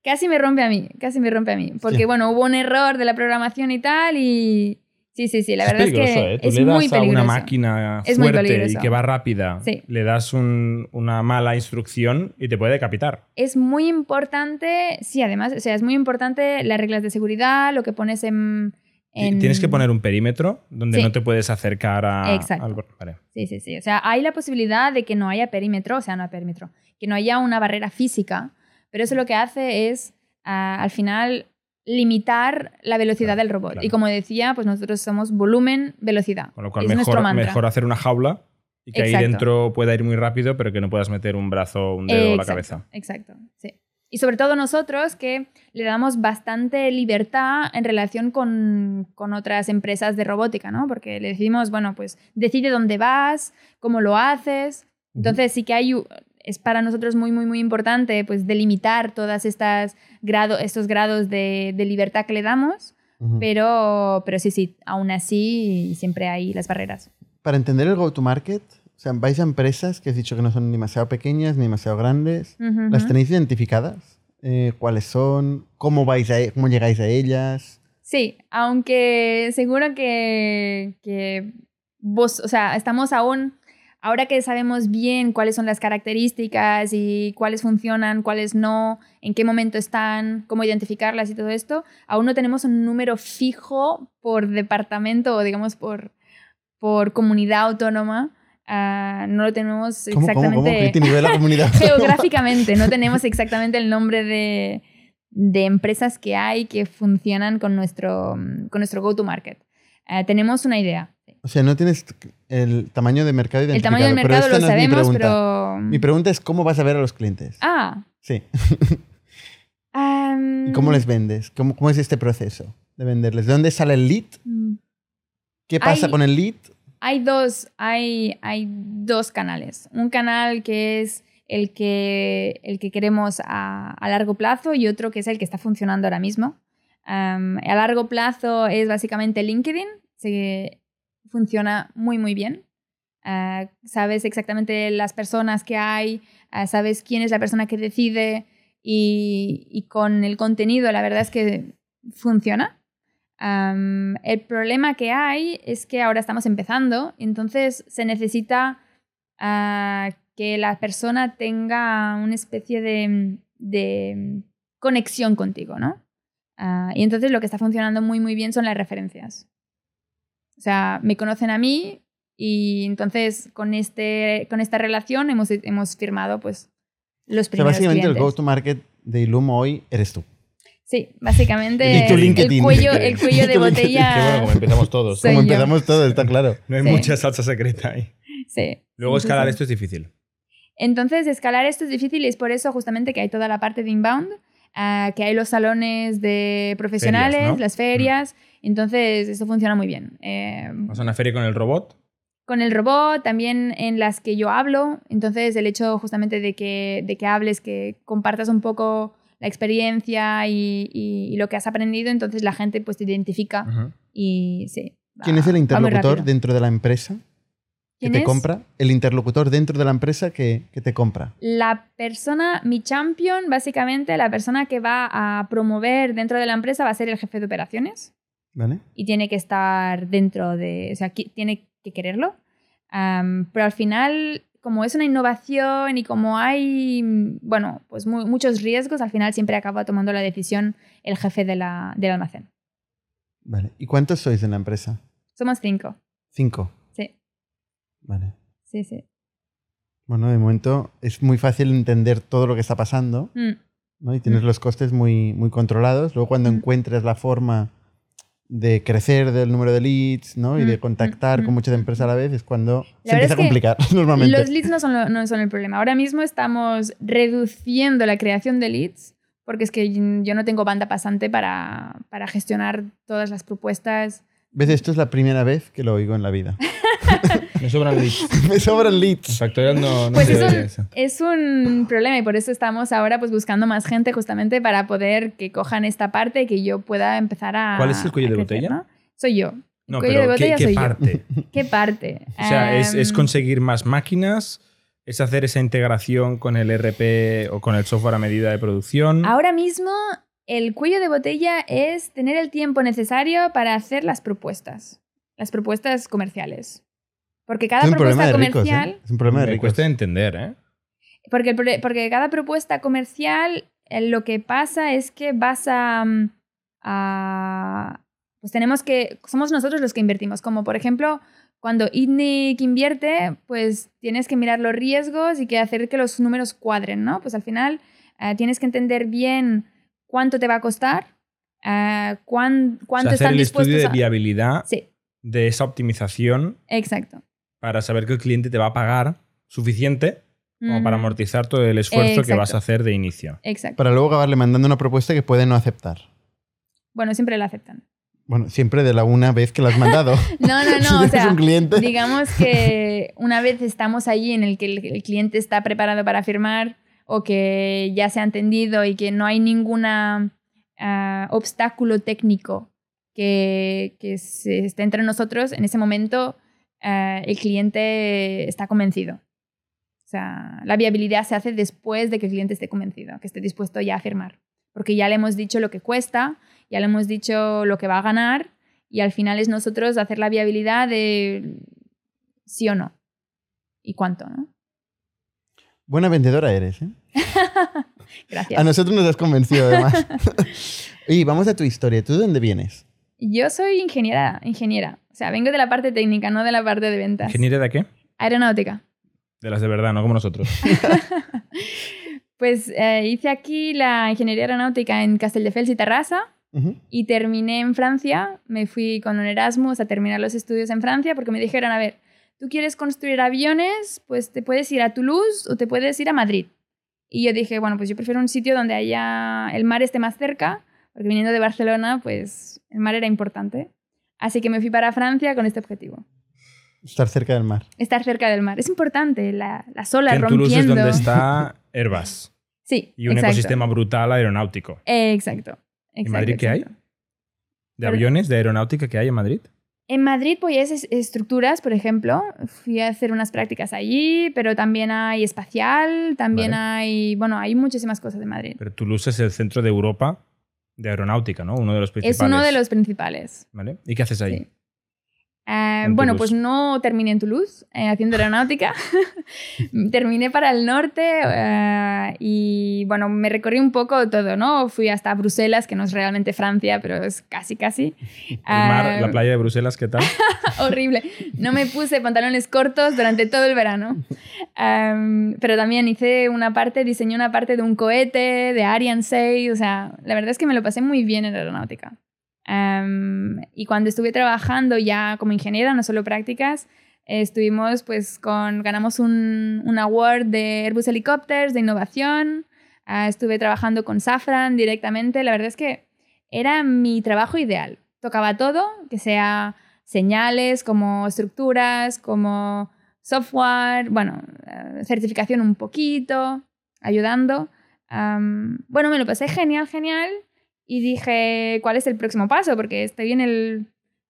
Casi me rompe a mí, casi me rompe a mí. Porque bueno, hubo un error de la programación y tal y... Sí, sí, sí, la Es verdad es que ¿eh? Tú es le das muy a peligroso. una máquina Es fuerte y que va rápida, Sí. le das un- una mala instrucción y te puede decapitar. Es muy importante, sí, además, o sea, es muy importante las reglas de seguridad, lo que pones en... en- Tienes que poner un perímetro donde Sí. no te puedes acercar a, Exacto. al... Vale. Sí, sí, sí. O sea, hay la posibilidad de que no haya perímetro, o sea, no perímetro, que no haya una barrera física, pero eso lo que hace es, ah, al final, limitar la velocidad Claro, del robot. claro. Y como decía, pues nosotros somos volumen, velocidad. Con lo cual, es mejor, hacer una jaula y que ahí dentro pueda ir muy rápido, pero que no puedas meter un brazo, un dedo o la cabeza. Exacto, sí. Y sobre todo nosotros que le damos bastante libertad en relación con, con otras empresas de robótica, ¿no? Porque le decimos, bueno, pues decide dónde vas, cómo lo haces. Entonces sí que hay, es para nosotros muy, muy, muy importante pues delimitar todas estas grado, estos grados de, de libertad que le damos, pero, pero sí, sí, aún así siempre hay las barreras. Para entender el go-to-market, o sea, vais a empresas que has dicho que no son ni demasiado pequeñas ni demasiado grandes. ¿Las tenéis identificadas? Eh, ¿Cuáles son? ¿Cómo, vais a, ¿Cómo llegáis a ellas? Sí, aunque seguro que, que vos, o sea, estamos aún, ahora que sabemos bien cuáles son las características y cuáles funcionan, cuáles no, en qué momento están, cómo identificarlas y todo esto, aún no tenemos un número fijo por departamento o digamos por, por comunidad autónoma. Ah, no lo tenemos ¿Cómo, cómo, exactamente cómo? ¿Qué nivel la comunidad? geográficamente, no tenemos exactamente el nombre de, de empresas que hay que funcionan con nuestro, con nuestro go-to-market. Eh, tenemos una idea. O sea, no tienes el tamaño de mercado El identificado. tamaño del pero mercado esta lo no mi sabemos, pregunta. pero... Mi pregunta es cómo vas a ver a los clientes. Ah. Sí. ¿Y cómo les vendes? ¿Cómo, ¿Cómo es este proceso de venderles? ¿De dónde sale el lead? mm, ¿Qué pasa Hay- con el lead? Hay dos, hay, hay dos canales. Un canal que es el que, el que queremos a, a largo plazo y otro que es el que está funcionando ahora mismo. A largo plazo es básicamente LinkedIn, se, funciona muy muy bien. Ah, sabes exactamente las personas que hay, ah, sabes quién es la persona que decide y, con el contenido la verdad es que funciona. El problema que hay es que ahora estamos empezando, entonces se necesita ah, que la persona tenga una especie de, de conexión contigo, ¿no? Y entonces lo que está funcionando muy muy bien son las referencias. O sea, me conocen a mí y entonces con, este, con esta relación hemos, hemos firmado pues los O sea, primeros básicamente el clientes. go-to-market de Ilumo hoy eres tú. Sí, básicamente Y tu el LinkedIn. cuello, el cuello de Tu LinkedIn. botella. Que bueno, como empezamos todos. Como yo. empezamos todos, está claro. No hay Sí. mucha salsa secreta ahí. Sí. Luego Sí, escalar sí. esto es difícil. Entonces, escalar esto es difícil y es por eso justamente que hay toda la parte de inbound, ah, que hay los salones de profesionales, Ferias, ¿no? las ferias. Entonces, esto funciona muy bien. Eh, Vas a una feria con el robot. con el robot, también en las que yo hablo. Entonces, el hecho justamente de que, de que hables, que compartas un poco la experiencia y, y- y lo que has aprendido, entonces la gente pues te identifica y sí. va- ¿Quién es el interlocutor dentro de la empresa que ¿Quién te es? compra? El interlocutor dentro de la empresa que, que te compra. La persona, mi champion, básicamente, la persona que va a promover dentro de la empresa va a ser el jefe de operaciones ¿Vale? y tiene que estar dentro de, o sea, tiene que quererlo. Am, pero al final, como es una innovación y como hay, bueno, pues mu- muchos riesgos, al final siempre acaba tomando la decisión el jefe de la- del almacén. Vale. ¿Y cuántos sois en la empresa? Somos cinco. Cinco. Sí, Vale. sí, sí. Bueno, de momento es muy fácil entender todo lo que está pasando Mm, ¿no? y tienes Mm. los costes muy, muy controlados. Luego cuando Mm. encuentres la forma de crecer del número de leads ¿no? y de contactar mm, con muchas empresas a la vez es cuando se verdad empieza a es que complicar normalmente. Los leads no son, lo- no son el problema. Ahora mismo estamos reduciendo la creación de leads porque es que yo no tengo banda pasante para, para gestionar todas las propuestas ¿Ves? Esto es la primera vez que lo oigo en la vida. Me sobran leads. Me sobran leads. Factorial no, no Pues es un, eso. es un problema y por eso estamos ahora pues buscando más gente justamente para poder que cojan esta parte y que yo pueda empezar a ¿Cuál es el cuello de crecer, botella? ¿no? Soy yo. No, cuello de pero ¿qué, botella qué soy yo. parte? ¿Qué parte? O sea, es, es Em, conseguir más máquinas, es hacer esa integración con el RP o con el software a medida de producción. Ahora mismo el cuello de botella es tener el tiempo necesario para hacer las propuestas, las propuestas comerciales. Porque cada Es un problema propuesta de ricos, comercial, ¿eh? Es un problema de Me ricos. cuesta entender, ¿eh? porque, el pro- porque cada propuesta comercial eh, lo que pasa es que vas a, mm, a- pues tenemos que somos nosotros los que invertimos, como por ejemplo cuando ITNIC invierte, pues tienes que mirar los riesgos y que hacer que los números cuadren, ¿no? Pues al final eh, tienes que entender bien cuánto te va a costar, eh, cuán- O cuánto sea, hacer están el estudio dispuestos de a... viabilidad Sí, de esa optimización exacto. Para saber que el cliente te va a pagar suficiente como para Mm, amortizar todo el esfuerzo que vas a hacer de inicio. Exacto. Para luego acabarle mandando una propuesta que puede no aceptar. Bueno, siempre la aceptan. Bueno, siempre de la una vez que la has mandado. No, no, si no, o tienes sea, un cliente. digamos que una vez estamos allí en el que el, el cliente está preparado para firmar o que ya se ha entendido y que no hay ninguna ah, obstáculo técnico que, que se esté entre nosotros, en ese momento ah, el cliente está convencido. O sea, la viabilidad se hace después de que el cliente esté convencido, que esté dispuesto ya a firmar. Porque ya le hemos dicho lo que cuesta, ya le hemos dicho lo que va a ganar y al final es nosotros hacer la viabilidad de sí o no. ¿Y cuánto, no? Buena vendedora eres, ¿eh? Gracias. A nosotros nos has convencido, además. Oye, vamos a tu historia. ¿Tú de dónde vienes? Yo soy ingeniera, ingeniera. O sea, vengo de la parte técnica, no de la parte de ventas. ¿Ingeniería de qué? Aeronáutica. De las de verdad, no como nosotros. Pues eh, hice aquí la ingeniería aeronáutica en Castelldefels y Terrassa Ujú. y terminé en Francia. Me fui con un Erasmus a terminar los estudios en Francia porque me dijeron, a ver, tú quieres construir aviones, pues te puedes ir a Toulouse o te puedes ir a Madrid. Y yo dije, bueno, pues yo prefiero un sitio donde haya el mar esté más cerca, porque viniendo de Barcelona, pues el mar era importante. Así que me fui para Francia con este objetivo. Estar cerca del mar. Estar cerca del mar. Es importante, la, las Que olas en Toulouse es rompiendo. donde está Airbus Sí, y un exacto. ecosistema brutal aeronáutico. Exacto. ¿En exacto, Madrid qué hay? exacto. ¿De aviones, de aeronáutica que hay en Madrid? En Madrid, pues es estructuras, por ejemplo. Fui a hacer unas prácticas allí, pero también hay espacial, también Vale. hay. Bueno, hay muchísimas cosas de Madrid. Pero Toulouse es el centro de Europa de aeronáutica, ¿no? Uno de los principales. Es uno de los principales. ¿Vale? ¿Y qué haces ahí? Sí. Eh, En bueno, pues no terminé en Toulouse eh, haciendo aeronáutica. terminé para el norte eh, y bueno, me recorrí un poco todo, ¿no? Fui hasta Bruselas, que no es realmente Francia, pero es casi, casi. El mar, Eh, la playa de Bruselas, ¿qué tal? horrible. No me puse pantalones cortos durante todo el verano. Am, pero también hice una parte, diseñé una parte de un cohete, de Ariane 6. O sea, la verdad es que me lo pasé muy bien en aeronáutica. Am, y cuando estuve trabajando ya como ingeniera, no solo prácticas, estuvimos pues con, ganamos un, un award de Airbus Helicopters de innovación. Ah, estuve trabajando con Safran directamente. La verdad es que era mi trabajo ideal. Tocaba todo, que sea señales, como estructuras, como software, bueno, eh, certificación un poquito, ayudando. Am, bueno, me lo pasé genial, genial. Y dije, ¿cuál es el próximo paso? Porque estoy en el.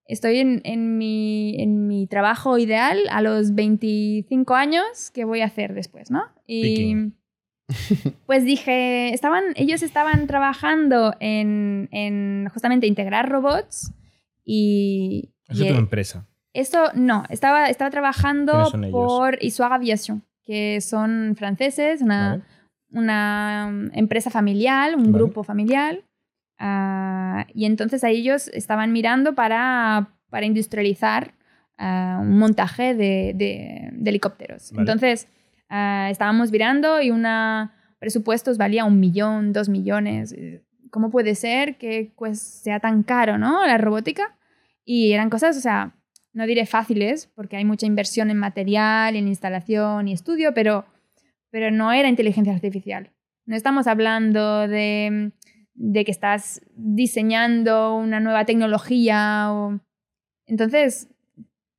Estoy en, en mi, en mi trabajo ideal a los 25 años. ¿Qué voy a hacer después, no? Y Picking. pues dije, estaban, ellos estaban trabajando en, en justamente integrar robots y, es tu eh, empresa. eso no, estaba, estaba trabajando por Isuag Aviation, que son franceses, una, ¿vale? una um, empresa familiar, un Vale. grupo familiar. Ah, y entonces a ellos estaban mirando para, para industrializar ah, un montaje de, de- de helicópteros. Vale. Entonces ah, estábamos mirando y una presupuestos valía un millón, dos millones. ¿Cómo puede ser que pues, sea tan caro ¿no? la robótica? Y eran cosas, o sea, no diré fáciles, porque hay mucha inversión en material, en instalación y estudio, pero, pero no era inteligencia artificial. No estamos hablando de, de que estás diseñando una nueva tecnología o... Entonces,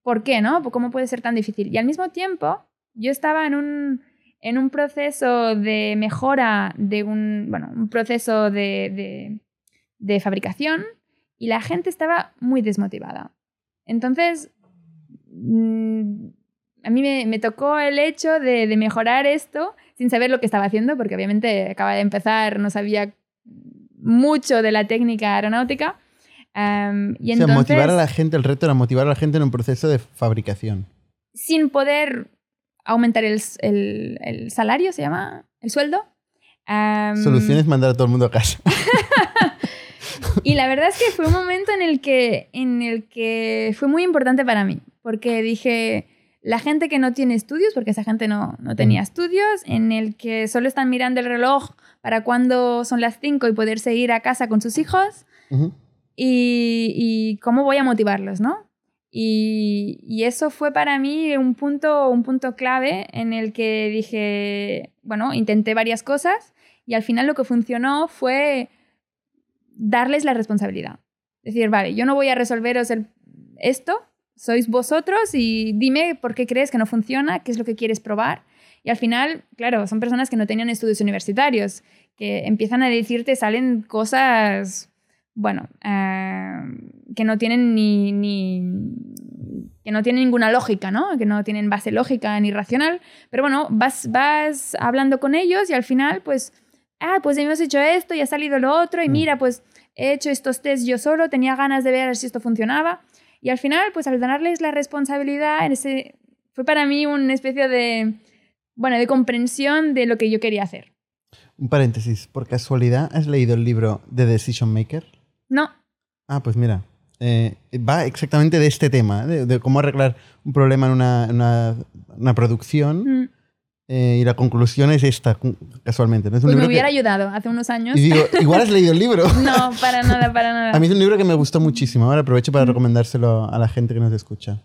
¿por qué, no? ¿Cómo puede ser tan difícil? Y al mismo tiempo, yo estaba en un, en un proceso de mejora de un, bueno, un proceso de, de, fabricación y la gente estaba muy desmotivada. Entonces, mm, a mí me, me tocó el hecho de, de, mejorar esto sin saber lo que estaba haciendo, porque obviamente acaba de empezar, no sabía mucho de la técnica aeronáutica. Um, y o entonces, sea, motivar a la gente, el reto era motivar a la gente en un proceso de fabricación. Sin poder aumentar el, el, el salario, se llama, el sueldo. Um, Solución es mandar a todo el mundo a casa. y la verdad es que fue un momento en el que, en el que fue muy importante para mí, porque dije, la gente que no tiene estudios, porque esa gente no, no tenía estudios, en el que solo están mirando el reloj para cuando son las 5 y poder seguir a casa con sus hijos, uh -huh. y, y, cómo voy a motivarlos, ¿no? Y, y, eso fue para mí un punto, un punto clave en el que dije, bueno, intenté varias cosas y al final lo que funcionó fue darles la responsabilidad. Decir, vale, yo no voy a resolveros el, esto, sois vosotros y dime por qué crees que no funciona, qué es lo que quieres probar. Y al final, claro, son personas que no tenían estudios universitarios, que empiezan a decirte, salen cosas, bueno, uh, que no tienen ni, ni, que no tienen ninguna lógica, ¿no? Que no tienen base lógica ni racional. Pero bueno, vas, vas hablando con ellos y al final, pues, ah, pues hemos hecho esto y ha salido lo otro y mira, pues he hecho estos tests yo solo, tenía ganas de ver si esto funcionaba. Y al final, pues al darles la responsabilidad, ese, fue para mí una especie de, bueno, de comprensión de lo que yo quería hacer. Un paréntesis, ¿por casualidad has leído el libro The Decision Maker? No. Ah, pues mira, eh, va exactamente de este tema, de, de, cómo arreglar un problema en una, una, una producción. Mm. Eh, y la conclusión es esta, casualmente. ¿no? Es un pues libro me hubiera que... ayudado hace unos años. Y digo, igual has leído el libro. no, para nada, para nada. A mí es un libro que me gustó muchísimo. Ahora aprovecho para recomendárselo a la gente que nos escucha.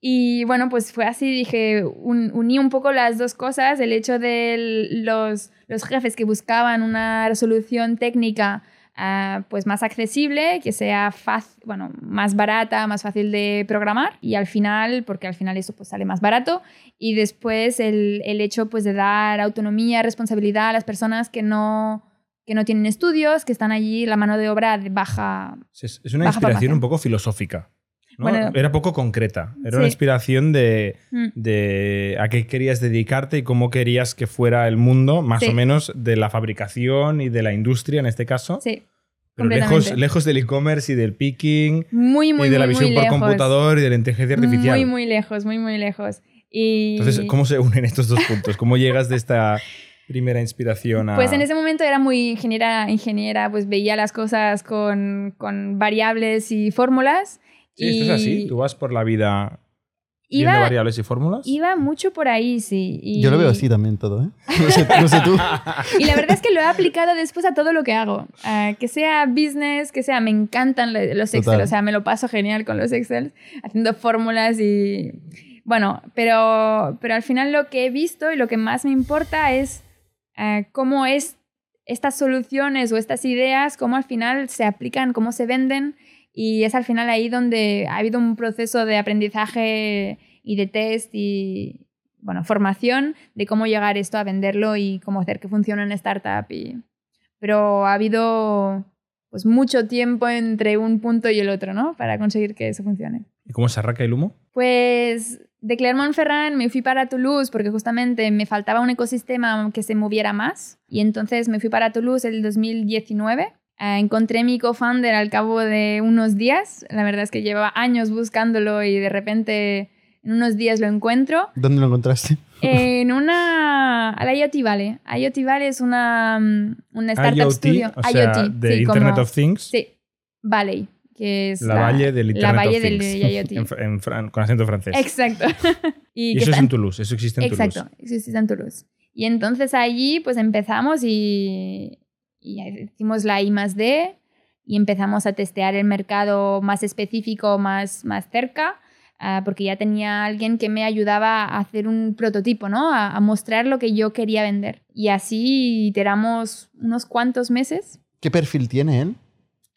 Y bueno, pues fue así, dije, un, uní un poco las dos cosas, el hecho de los, los jefes que buscaban una resolución técnica uh, pues más accesible, que sea fácil, bueno, más barata, más fácil de programar y al final, porque al final eso pues sale más barato y después el, el hecho pues de dar autonomía, responsabilidad a las personas que no que no tienen estudios, que están allí la mano de obra de baja. Es, es una baja inspiración formación. un poco filosófica. ¿No? Bueno, era poco concreta. Era sí. una inspiración de, mm. de, a qué querías dedicarte y cómo querías que fuera el mundo, más sí. o menos de la fabricación y de la industria en este caso. Sí. Pero lejos, lejos del e-commerce y del picking muy, muy, y de la muy, visión muy por lejos. computador y de la inteligencia artificial. Muy, muy lejos, muy, muy lejos. Y... Entonces, ¿cómo se unen estos dos puntos? ¿Cómo llegas de esta primera inspiración a...? Pues en ese momento era muy ingeniera, ingeniera pues veía las cosas con, con variables y fórmulas. Sí, y... esto es así. Tú vas por la vida viendo Iba, variables y fórmulas. iba mucho por ahí, sí. Y... Yo lo veo así también todo, ¿eh? No sé, no sé tú. Y la verdad es que lo he aplicado después a todo lo que hago. Uh, que sea business, que sea, me encantan los Excel, Total. o sea, me lo paso genial con los Excel, haciendo fórmulas y... Bueno, pero, pero al final lo que he visto y lo que más me importa es uh, cómo es estas soluciones o estas ideas, cómo al final se aplican, cómo se venden y es al final ahí donde ha habido un proceso de aprendizaje y de test y, bueno, formación de cómo llegar esto a venderlo y cómo hacer que funcione en startup. Y... Pero ha habido pues mucho tiempo entre un punto y el otro, ¿no? Para conseguir que eso funcione. ¿Y cómo se arranca el humo? Pues de Clermont-Ferrand me fui para Toulouse porque justamente me faltaba un ecosistema que se moviera más y entonces me fui para Toulouse el 2019 Uh, encontré mi co-founder al cabo de unos días. La verdad es que llevaba años buscándolo y de repente en unos días lo encuentro. ¿Dónde lo encontraste? En una... A la IoT Valley. IoT Valley es una, mm, una startup IoT, studio. O sea, IoT, de sí, Internet como, of Things. Sí, Valley, que es la, valle del Internet la valle of del Things. IoT. en, en fran- con acento francés. Exacto. Y, que eso es está en Toulouse, eso existe en Exacto, Toulouse. existe en Toulouse. Y entonces allí pues empezamos y, y hicimos la I más D y empezamos a testear el mercado más específico, más, más cerca, uh, porque ya tenía alguien que me ayudaba a hacer un prototipo, ¿no? A, a, mostrar lo que yo quería vender. Y así iteramos unos cuantos meses. ¿Qué perfil tiene él?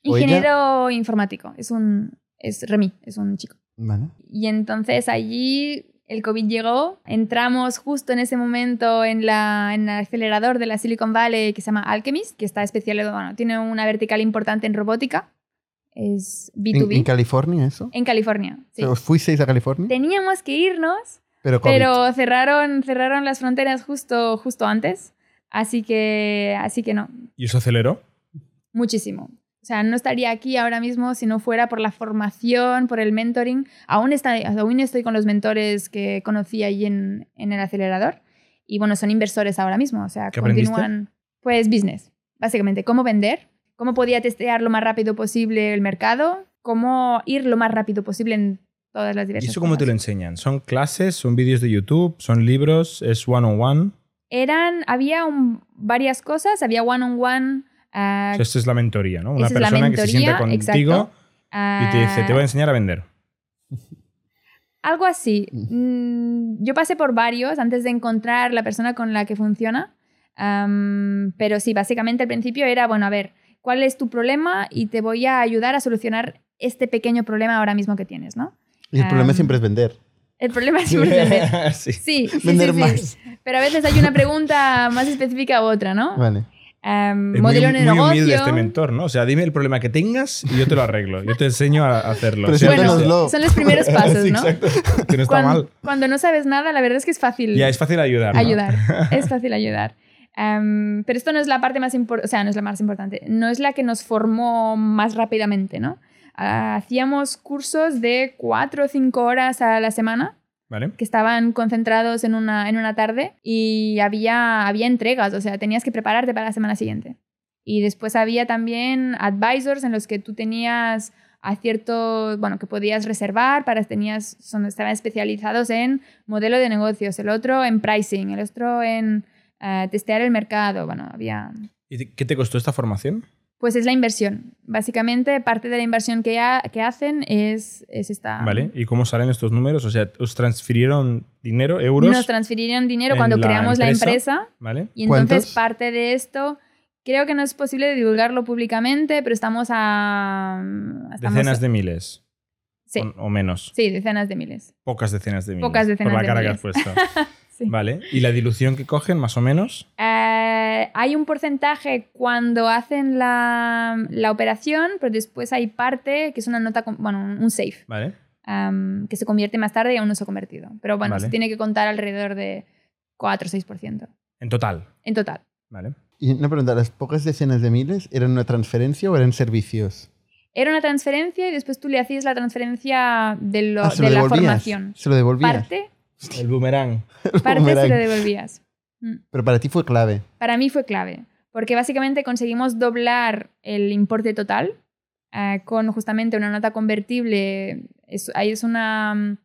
Ingeniero informático, es un, Es Remy, es un chico. Vale. Y entonces allí el COVID llegó, entramos justo en ese momento en, la, en el acelerador de la Silicon Valley que se llama Alchemist, que está especializado, bueno, tiene una vertical importante en robótica. Es B2B. ¿En, California eso? En California, sí. ¿Os fuisteis a California? Teníamos que irnos, pero, pero, cerraron, cerraron las fronteras justo, justo antes. Así que, así que no. ¿Y eso aceleró? Muchísimo. O sea, no estaría aquí ahora mismo si no fuera por la formación, por el mentoring. Aún, está, aún estoy con los mentores que conocí allí en, en el acelerador. Y bueno, son inversores ahora mismo. O sea, continúan. Pues business, básicamente. Cómo vender, cómo podía testear lo más rápido posible el mercado, cómo ir lo más rápido posible en todas las diversas ¿Y eso cómo te lo enseñan? ¿Son clases? ¿Son vídeos de YouTube? ¿Son libros? ¿Es one-on-one? Eran, había varias cosas. Había one-on-one. one on one Uh, esto es la mentoría, ¿no? Una persona que se sienta contigo y te dice, te voy a enseñar a vender. Algo así. Mm, yo pasé por varios antes de encontrar la persona con la que funciona. pero sí, básicamente al principio era, bueno, a ver, ¿cuál es tu problema? Y te voy a ayudar a solucionar este pequeño problema ahora mismo que tienes, ¿no? Y el problema siempre es vender. El problema siempre es vender. sí. Sí, vender más. Pero a veces hay una pregunta más específica u otra, ¿no? Vale. Um, modelo muy, de negocio. Muy humilde este mentor, ¿no? O sea, dime el problema que tengas y yo te lo arreglo. Yo te enseño a hacerlo. Bueno, son los primeros pasos, ¿no? exacto. Que no está cuando, mal. Cuando no sabes nada, la verdad es que es fácil. Ya, es fácil ayudar. ¿no? Ayudar. es fácil ayudar. Um, pero esto no es la parte más importante, o sea, no es la más importante. No es la que nos formó más rápidamente, ¿no? Uh, hacíamos cursos de cuatro o cinco horas a la semana que estaban concentrados en una, en una tarde y había, había entregas, o sea, tenías que prepararte para la semana siguiente. Y después había también advisors en los que tú tenías a cierto, bueno, que podías reservar, para tenías, son, estaban especializados en modelo de negocios, el otro en pricing, el otro en uh, testear el mercado, bueno, había... ¿Y qué te costó esta formación? Pues es la inversión. Básicamente, parte de la inversión que, que hacen es, es, esta. Vale, ¿y cómo salen estos números? O sea, ¿os transfirieron dinero, euros? Nos transfirieron dinero cuando creamos la empresa. ¿Vale? Y entonces, parte de esto. Creo que no es posible divulgarlo públicamente, pero estamos a. decenas de miles. Sí. O, menos. Sí, decenas de miles. Pocas decenas de miles. Pocas decenas por la cara que has puesto. Vale. ¿Y la dilución que cogen, más o menos? Eh, hay un porcentaje cuando hacen la, la, operación, pero después hay parte que es una nota, bueno, un safe. Vale. que se convierte más tarde y aún no se ha convertido. Pero bueno, se tiene que contar alrededor de 4 o 6%. ¿En total? En total. Vale. Y una pregunta, ¿las pocas decenas de miles eran una transferencia o eran servicios? Era una transferencia y después tú le hacías la transferencia de, lo, ah, de la formación. ¿Se lo devolvías? Parte el boomerang. Parte se lo devolvías. Mm. Pero para ti fue clave. Para mí fue clave, porque básicamente conseguimos doblar el importe total eh, con justamente una nota convertible. Es, ahí es una,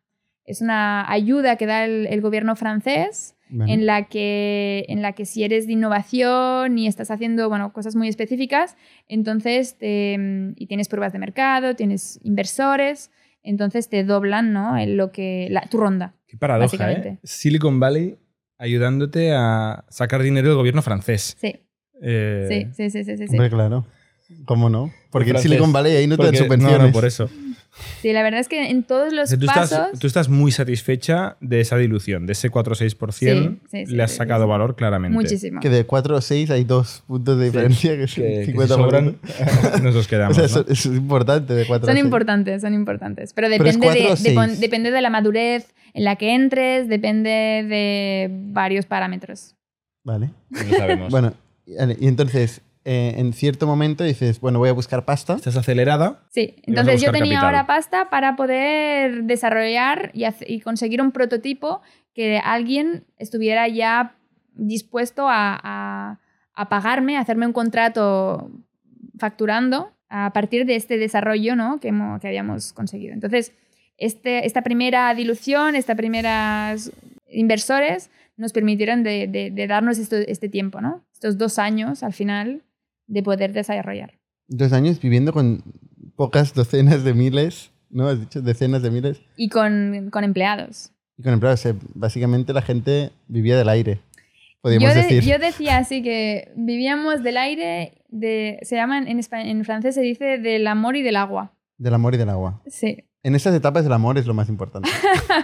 es una ayuda que da el, gobierno francés en, la que, en la que si eres de innovación y estás haciendo bueno, cosas muy específicas, entonces y tienes pruebas de mercado, tienes inversores, entonces te doblan ¿no? en lo que, la, tu ronda. Qué paradoja, ¿eh? Silicon Valley ayudándote a sacar dinero del gobierno francés. Sí. Eh... Sí, sí, sí, sí, Hombre, claro. ¿Cómo no? Porque en Silicon Valley ahí no te dan subvenciones. No, no, por eso. Sí, la verdad es que en todos los tú pasos... Estás, tú estás muy satisfecha de esa dilución, de ese 4 o 6%. Sí, le has sacado valor claramente. Muchísimo. Que de 4 o 6 hay dos puntos de diferencia, que, que 50 que sobran, nos los quedamos. O sea, es, importante de 4 Son a 6. importantes, son importantes. Pero depende, Pero de, de, depende de la madurez en la que entres, depende de varios parámetros. Vale. No sabemos. bueno, y entonces eh, en cierto momento dices, bueno, voy a buscar pasta. Estás acelerada. Sí, entonces yo tenía ahora pasta para poder desarrollar y, conseguir un prototipo que alguien estuviera ya dispuesto a, pagarme, a hacerme un contrato facturando a partir de este desarrollo ¿no? que, que habíamos conseguido. Entonces, este, esta primera dilución, esta primeras inversores nos permitieron de, darnos este tiempo, ¿no? Estos dos años al final de poder desarrollar. Dos años viviendo con pocas docenas de miles, ¿no? Has dicho decenas de miles. Y con, con empleados. Y con empleados. básicamente la gente vivía del aire, podríamos decir. Yo decía así que vivíamos del aire, de, se llaman en, en francés se dice del amor y del agua. Del amor y del agua. Sí. En esas etapas el amor es lo más importante.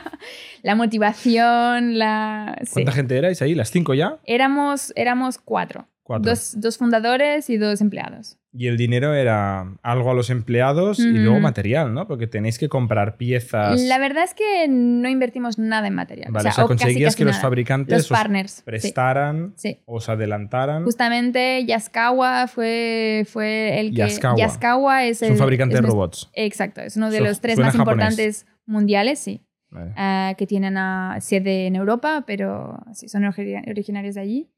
la motivación, la... ¿Cuánta gente erais ahí? ¿Las cinco ya? Éramos, éramos cuatro. Dos, fundadores y dos empleados. Y el dinero era algo a los empleados y luego material, ¿no? Porque tenéis que comprar piezas. La verdad es que no invertimos nada en material. Vale, o sea, conseguías que los fabricantes os prestaran, os adelantaran. Justamente Yaskawa fue, fue el que. Yaskawa, es, un fabricante de robots. Exacto, es uno de los tres más importantes mundiales, sí. Ah, que tienen a, sede en Europa, pero sí, son originarios de allí.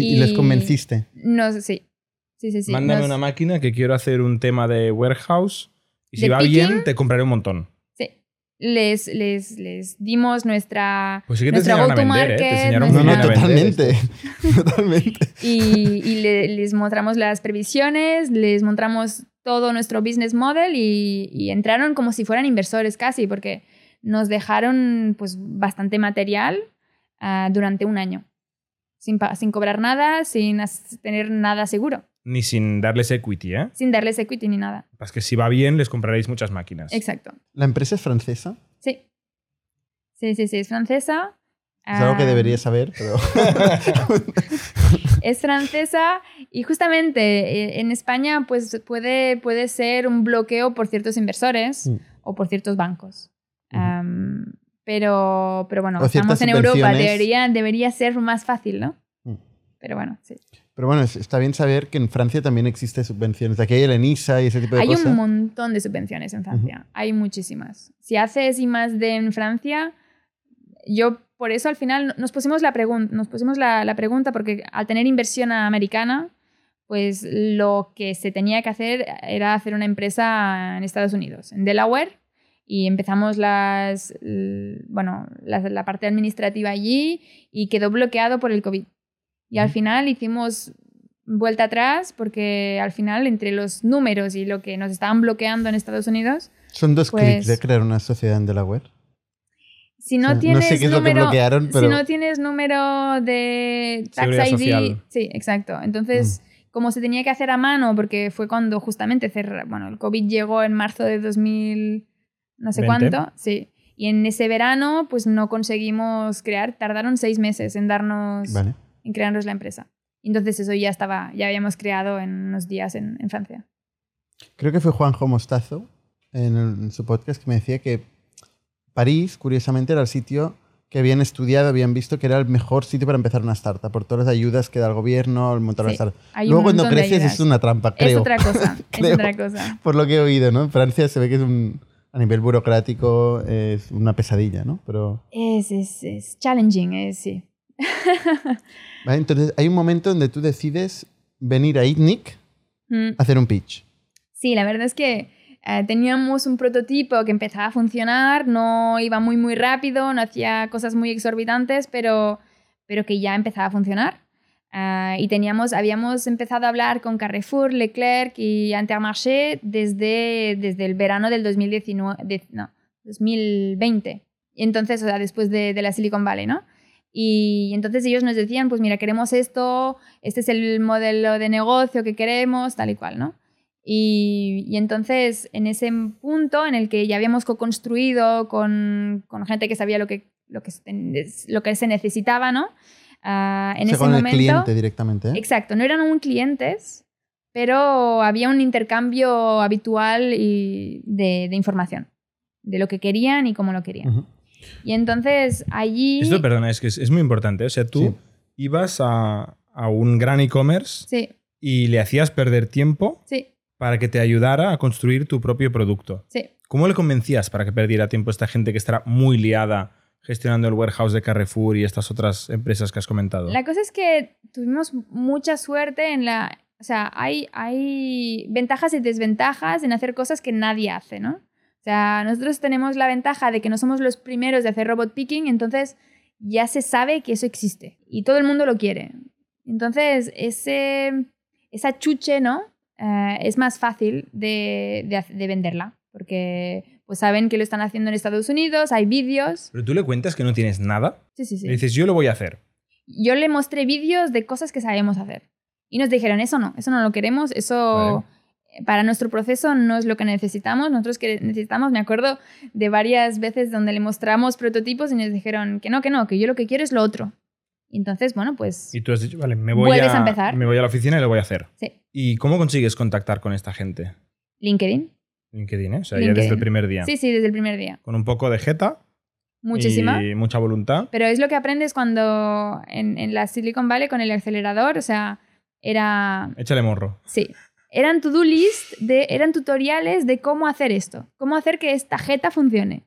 ¿Y, les convenciste? No, sí. Sí, sí, sí. Mándame una máquina que quiero hacer un tema de warehouse y si va bien, te compraré un montón. Sí. Les, les, les dimos nuestra. Pues sí que te enseñaron a vender, ¿eh? Te enseñaron no, no, totalmente. totalmente. Y, y les mostramos las previsiones, les mostramos todo nuestro business model y, y, entraron como si fueran inversores casi, porque nos dejaron pues bastante material uh, durante un año sin, cobrar nada, sin tener nada seguro. Ni sin darles equity, ¿eh? Sin darles equity ni nada. Es que si va bien, les compraréis muchas máquinas. Exacto. ¿La empresa es francesa? Sí. Sí, sí, sí, es francesa. Es algo que debería saber, pero... es francesa y justamente eh, en España pues puede, puede ser un bloqueo por ciertos inversores mm. o por ciertos bancos. Pero, pero bueno, estamos en Europa, debería, debería ser más fácil, ¿no? Mm. Pero bueno, sí. Pero bueno, está bien saber que en Francia también existen subvenciones. Aquí hay el ENISA y ese tipo de hay cosas. Hay un montón de subvenciones en Francia. Hay muchísimas. Si haces y más de en Francia, yo por eso al final nos pusimos la, nos pusimos la, la pregunta porque al tener inversión americana, pues lo que se tenía que hacer era hacer una empresa en Estados Unidos, en Delaware, y empezamos las, bueno, la, parte administrativa allí y quedó bloqueado por el COVID. Y al final hicimos vuelta atrás porque al final entre los números y lo que nos estaban bloqueando en Estados Unidos... Son dos clics pues de crear una sociedad en Delaware. Si no, tienes número, Si no tienes número de tax ID... Sí, exacto. Entonces... Mm. Como se tenía que hacer a mano, porque fue cuando justamente cerró, bueno, el COVID llegó en marzo de 2000, no sé cuánto, sí. Y en ese verano, pues no conseguimos crear, tardaron seis meses en darnos, en crearnos la empresa. Entonces eso ya estaba, ya habíamos creado en unos días en, Francia. Creo que fue Juanjo Mostazo en, su podcast que me decía que París, curiosamente, era el sitio que habían estudiado, habían visto que era el mejor sitio para empezar una startup, por todas las ayudas que da el gobierno al montar una startup. Luego cuando creces es una trampa, creo. Es otra cosa, es otra cosa. Por lo que he oído, ¿no? En Francia se ve que es un, a nivel burocrático es una pesadilla, ¿no? Pero... Es, es, es challenging, es, sí. entonces, hay un momento donde tú decides venir a ITNIC mm. a hacer un pitch. Sí, la verdad es que eh, teníamos un prototipo que empezaba a funcionar, no iba muy, muy rápido, no hacía cosas muy exorbitantes, pero, pero que ya empezaba a funcionar. Ah, y teníamos, habíamos empezado a hablar con Carrefour, Leclerc y Intermarché desde, desde el verano del 2019, no, 2020. Y entonces, o sea, después de, de, la Silicon Valley, ¿no? Y entonces ellos nos decían, pues mira, queremos esto, este es el modelo de negocio que queremos, tal y cual, ¿no? Y, y entonces, en ese punto en el que ya habíamos co-construido con, con gente que sabía lo que, lo, que, lo que se necesitaba, ¿no? Ah, en ese con momento, el cliente directamente. ¿eh? Exacto, no eran un clientes, pero había un intercambio habitual y de, información, de lo que querían y cómo lo querían. Y entonces allí... Esto, perdona, es que es, muy importante. O sea, tú ibas a, a, un gran e-commerce sí. y le hacías perder tiempo sí. para que te ayudara a construir tu propio producto. Sí. ¿Cómo le convencías para que perdiera tiempo esta gente que estará muy liada gestionando el warehouse de Carrefour y estas otras empresas que has comentado? La cosa es que tuvimos mucha suerte en la... O sea, hay, hay ventajas y desventajas en hacer cosas que nadie hace, ¿no? O sea, nosotros tenemos la ventaja de que no somos los primeros de hacer robot picking, entonces ya se sabe que eso existe y todo el mundo lo quiere. Entonces, ese, esa chuche, ¿no? Eh, es más fácil de, de, de venderla, porque pues saben que lo están haciendo en Estados Unidos, hay vídeos. Pero tú le cuentas que no tienes nada. Sí, sí, sí. Le dices, yo lo voy a hacer. Yo le mostré vídeos de cosas que sabemos hacer. Y nos dijeron, eso no, eso no lo queremos, eso para nuestro proceso no es lo que necesitamos. Nosotros que necesitamos, me acuerdo de varias veces donde le mostramos prototipos y nos dijeron que no, que no, que yo lo que quiero es lo otro. Entonces, bueno, pues... Y tú has dicho, vale, me voy, a, empezar. me voy a la oficina y lo voy a hacer. Sí. ¿Y cómo consigues contactar con esta gente? LinkedIn. LinkedIn, ¿eh? O sea, ya desde el primer día. Sí, sí, desde el primer día. Con un poco de jeta. Muchísima. Y mucha voluntad. Pero es lo que aprendes cuando en, en la Silicon Valley con el acelerador, o sea, era... Échale morro. Sí. Eran to-do list, de, eran tutoriales de cómo hacer esto, cómo hacer que esta jeta funcione,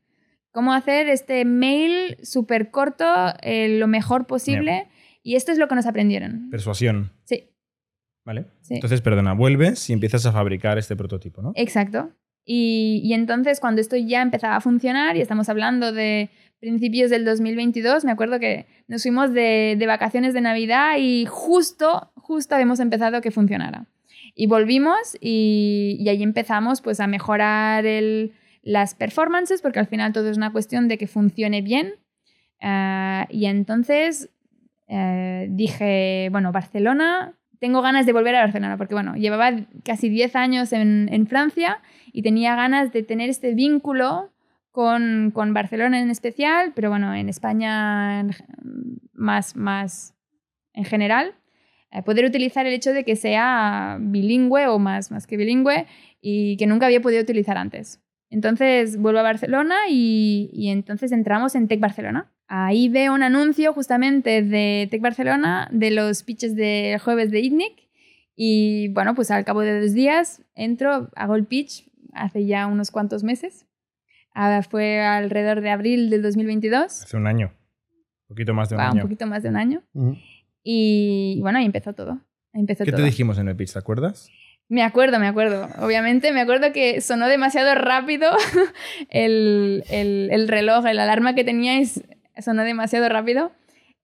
cómo hacer este mail súper corto eh, lo mejor posible. Y esto es lo que nos aprendieron. Persuasión. Sí. ¿Vale? Entonces, perdona, vuelves y empiezas a fabricar este prototipo, ¿no? Exacto. Y, y, entonces cuando esto ya empezaba a funcionar, y estamos hablando de principios del 2022, me acuerdo que nos fuimos de, de vacaciones de Navidad y justo, justo habíamos empezado que funcionara. Y volvimos y, y ahí empezamos pues a mejorar el, las performances, porque al final todo es una cuestión de que funcione bien. Uh, y entonces uh, dije, bueno, Barcelona, tengo ganas de volver a Barcelona, porque bueno, llevaba casi 10 años en, en Francia y tenía ganas de tener este vínculo con, con, Barcelona en especial, pero bueno, en España más, más en general. Eh, poder utilizar el hecho de que sea bilingüe o más, más que bilingüe y que nunca había podido utilizar antes. Entonces vuelvo a Barcelona y, y, entonces entramos en Tech Barcelona. Ahí veo un anuncio justamente de Tech Barcelona de los pitches del jueves de ITNIC y bueno, pues al cabo de dos días entro, hago el pitch hace ya unos cuantos meses. Ah, fue alrededor de abril del 2022. Hace un año. Un poquito más de un año. Un poquito más de un año. Uh -huh. Y bueno, ahí empezó todo. Ahí empezó ¿Qué todo. te dijimos en el pitch? ¿Te acuerdas? Me acuerdo, me acuerdo. Obviamente, me acuerdo que sonó demasiado rápido el, el, el reloj, la alarma que teníais sonó demasiado rápido.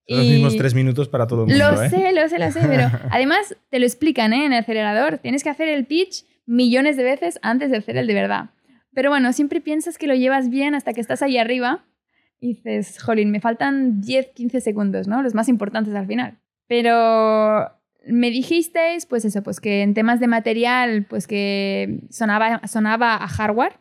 Son los mismos tres minutos para todo el mundo. Lo ¿eh? sé, lo sé, lo sé. Pero además te lo explican ¿eh? en el acelerador. Tienes que hacer el pitch millones de veces antes de hacer el de verdad. Pero bueno, siempre piensas que lo llevas bien hasta que estás ahí arriba y dices, jolín, me faltan 10, 15 segundos, ¿no? Los más importantes al final. Pero me dijisteis, pues eso, pues que en temas de material, pues que sonaba, sonaba a hardware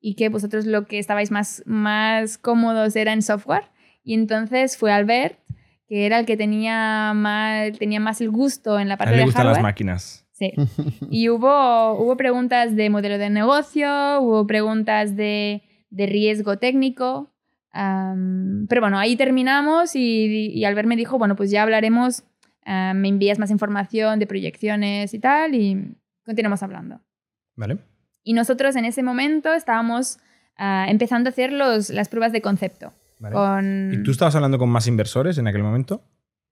y que vosotros lo que estabais más, más cómodos era en software. Y entonces fue Albert, que era el que tenía más, tenía más el gusto en la parte a él le de gustan hardware. las máquinas. Sí. Y hubo, hubo preguntas de modelo de negocio, hubo preguntas de, de riesgo técnico. Um, pero bueno, ahí terminamos y, y, Albert me dijo, bueno, pues ya hablaremos, uh, me envías más información de proyecciones y tal, y continuamos hablando. Vale. Y nosotros en ese momento estábamos uh, empezando a hacer los, las pruebas de concepto. Vale. Con... ¿Y tú estabas hablando con más inversores en aquel momento?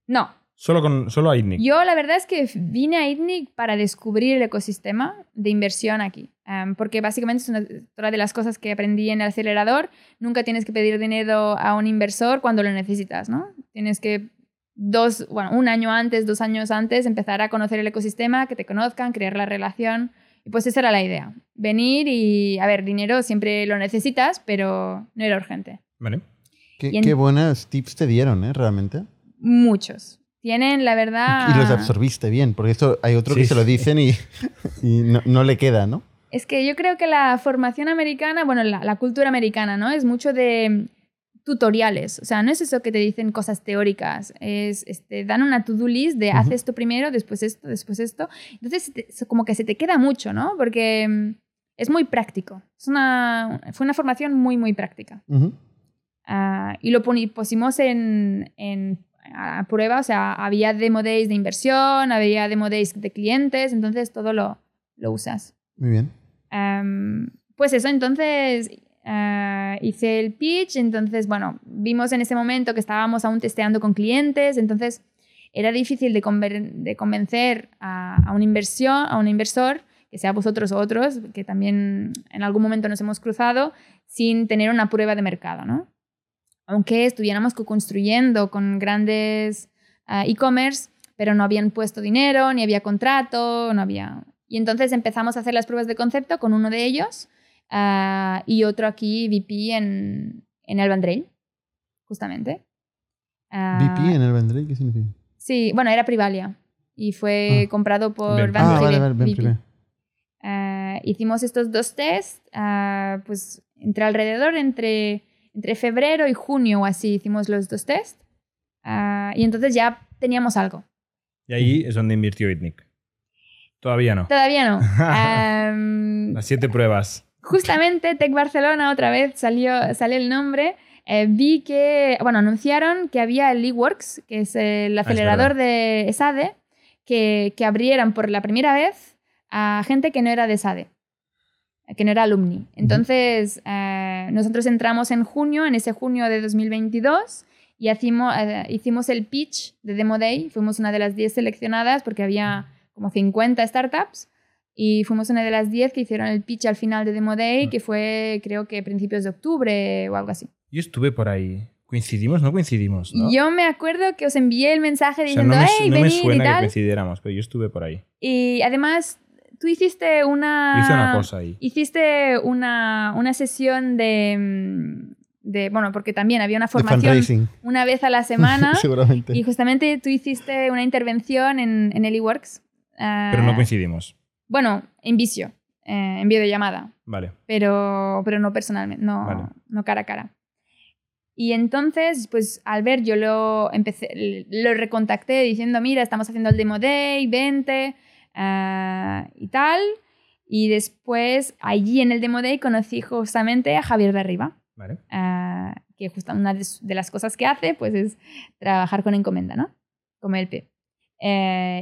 No, Solo, con, solo a ITNIC. Yo la verdad es que vine a ITNIC para descubrir el ecosistema de inversión aquí, um, porque básicamente es una, otra de las cosas que aprendí en el acelerador. Nunca tienes que pedir dinero a un inversor cuando lo necesitas, ¿no? Tienes que dos, bueno, un año antes, dos años antes, empezar a conocer el ecosistema, que te conozcan, crear la relación. Y pues esa era la idea. Venir y, a ver, dinero siempre lo necesitas, pero no era urgente. Vale. Qué, en... qué buenos tips te dieron, ¿eh? Realmente. Muchos tienen, la verdad... Y los absorbiste bien, porque esto hay otro sí. que se lo dicen y, y no, no, le queda, ¿no? Es que yo creo que la formación americana, bueno, la, la, cultura americana, ¿no? Es mucho de tutoriales, o sea, no es eso que te dicen cosas teóricas, es, este, dan una to-do list de uh -huh. haz esto primero, después esto, después esto. Entonces, como que se te queda mucho, ¿no? Porque mm, es muy práctico. Es una, fue una formación muy, muy práctica. Uh -huh. Uh, y lo pusimos en, en a prueba, o sea, había demo days de inversión, había demo days de clientes, entonces todo lo, lo usas. Muy bien. Um, pues eso, entonces uh, hice el pitch, entonces, bueno, vimos en ese momento que estábamos aún testeando con clientes, entonces era difícil de, conver de convencer a, a, una inversión, a un inversor, que sea vosotros o otros, que también en algún momento nos hemos cruzado, sin tener una prueba de mercado, ¿no? Aunque estuviéramos co-construyendo con grandes uh, e-commerce, pero no habían puesto dinero, ni había contrato, no había... Y entonces empezamos a hacer las pruebas de concepto con uno de ellos uh, y otro aquí, VP, en, en el Vendrell, justamente. Uh, ¿VP en el Vendrell? ¿Qué significa? Sí, bueno, era Privalia y fue ah. comprado por Bien. Ah, vale, vale, bien, VP. hicimos estos dos tests, pues entre alrededor, entre, entre febrero y junio o así, hicimos los dos tests. y entonces ya teníamos algo. Y ahí es donde invirtió ITNIC. Todavía no. Todavía no. Las siete pruebas. Justamente Tech Barcelona otra vez salió, salió el nombre. Eh, vi que, bueno, anunciaron que había el eWorks, que es el ah, acelerador de ESADE, que, que abrieran por la primera vez a gente que no era de ESADE, que no era alumni. Entonces, eh, nosotros entramos en junio, en ese junio de 2022, y hicimos, eh, hicimos el pitch de Demo Day. Fuimos una de las 10 seleccionadas porque había como 50 startups y fuimos una de las 10 que hicieron el pitch al final de Demo Day, que fue creo que principios de octubre o algo así. Yo estuve por ahí. ¿Coincidimos? No coincidimos, ¿no? Yo me acuerdo que os envié el mensaje diciendo, o no me, no me suena que coincidiéramos, pero yo estuve por ahí. Y además, tú hiciste una... Hice una cosa ahí. Hiciste una, una sesión de, mm, de, bueno, porque también había una formación una vez a la semana. Seguramente. Y justamente tú hiciste una intervención en, en el eWorks. pero no coincidimos. Bueno, en vicio, eh, en videollamada. Vale. Pero, pero no personalmente, no, no cara a cara. Y entonces, pues al ver, yo lo empecé, lo recontacté diciendo, mira, estamos haciendo el Demo Day, 20 eh, y tal. Y después, allí en el Demo Day, conocí justamente a Javier de Arriba. Vale. Eh, que justo una de, las cosas que hace, pues es trabajar con encomenda, ¿no? Como el P.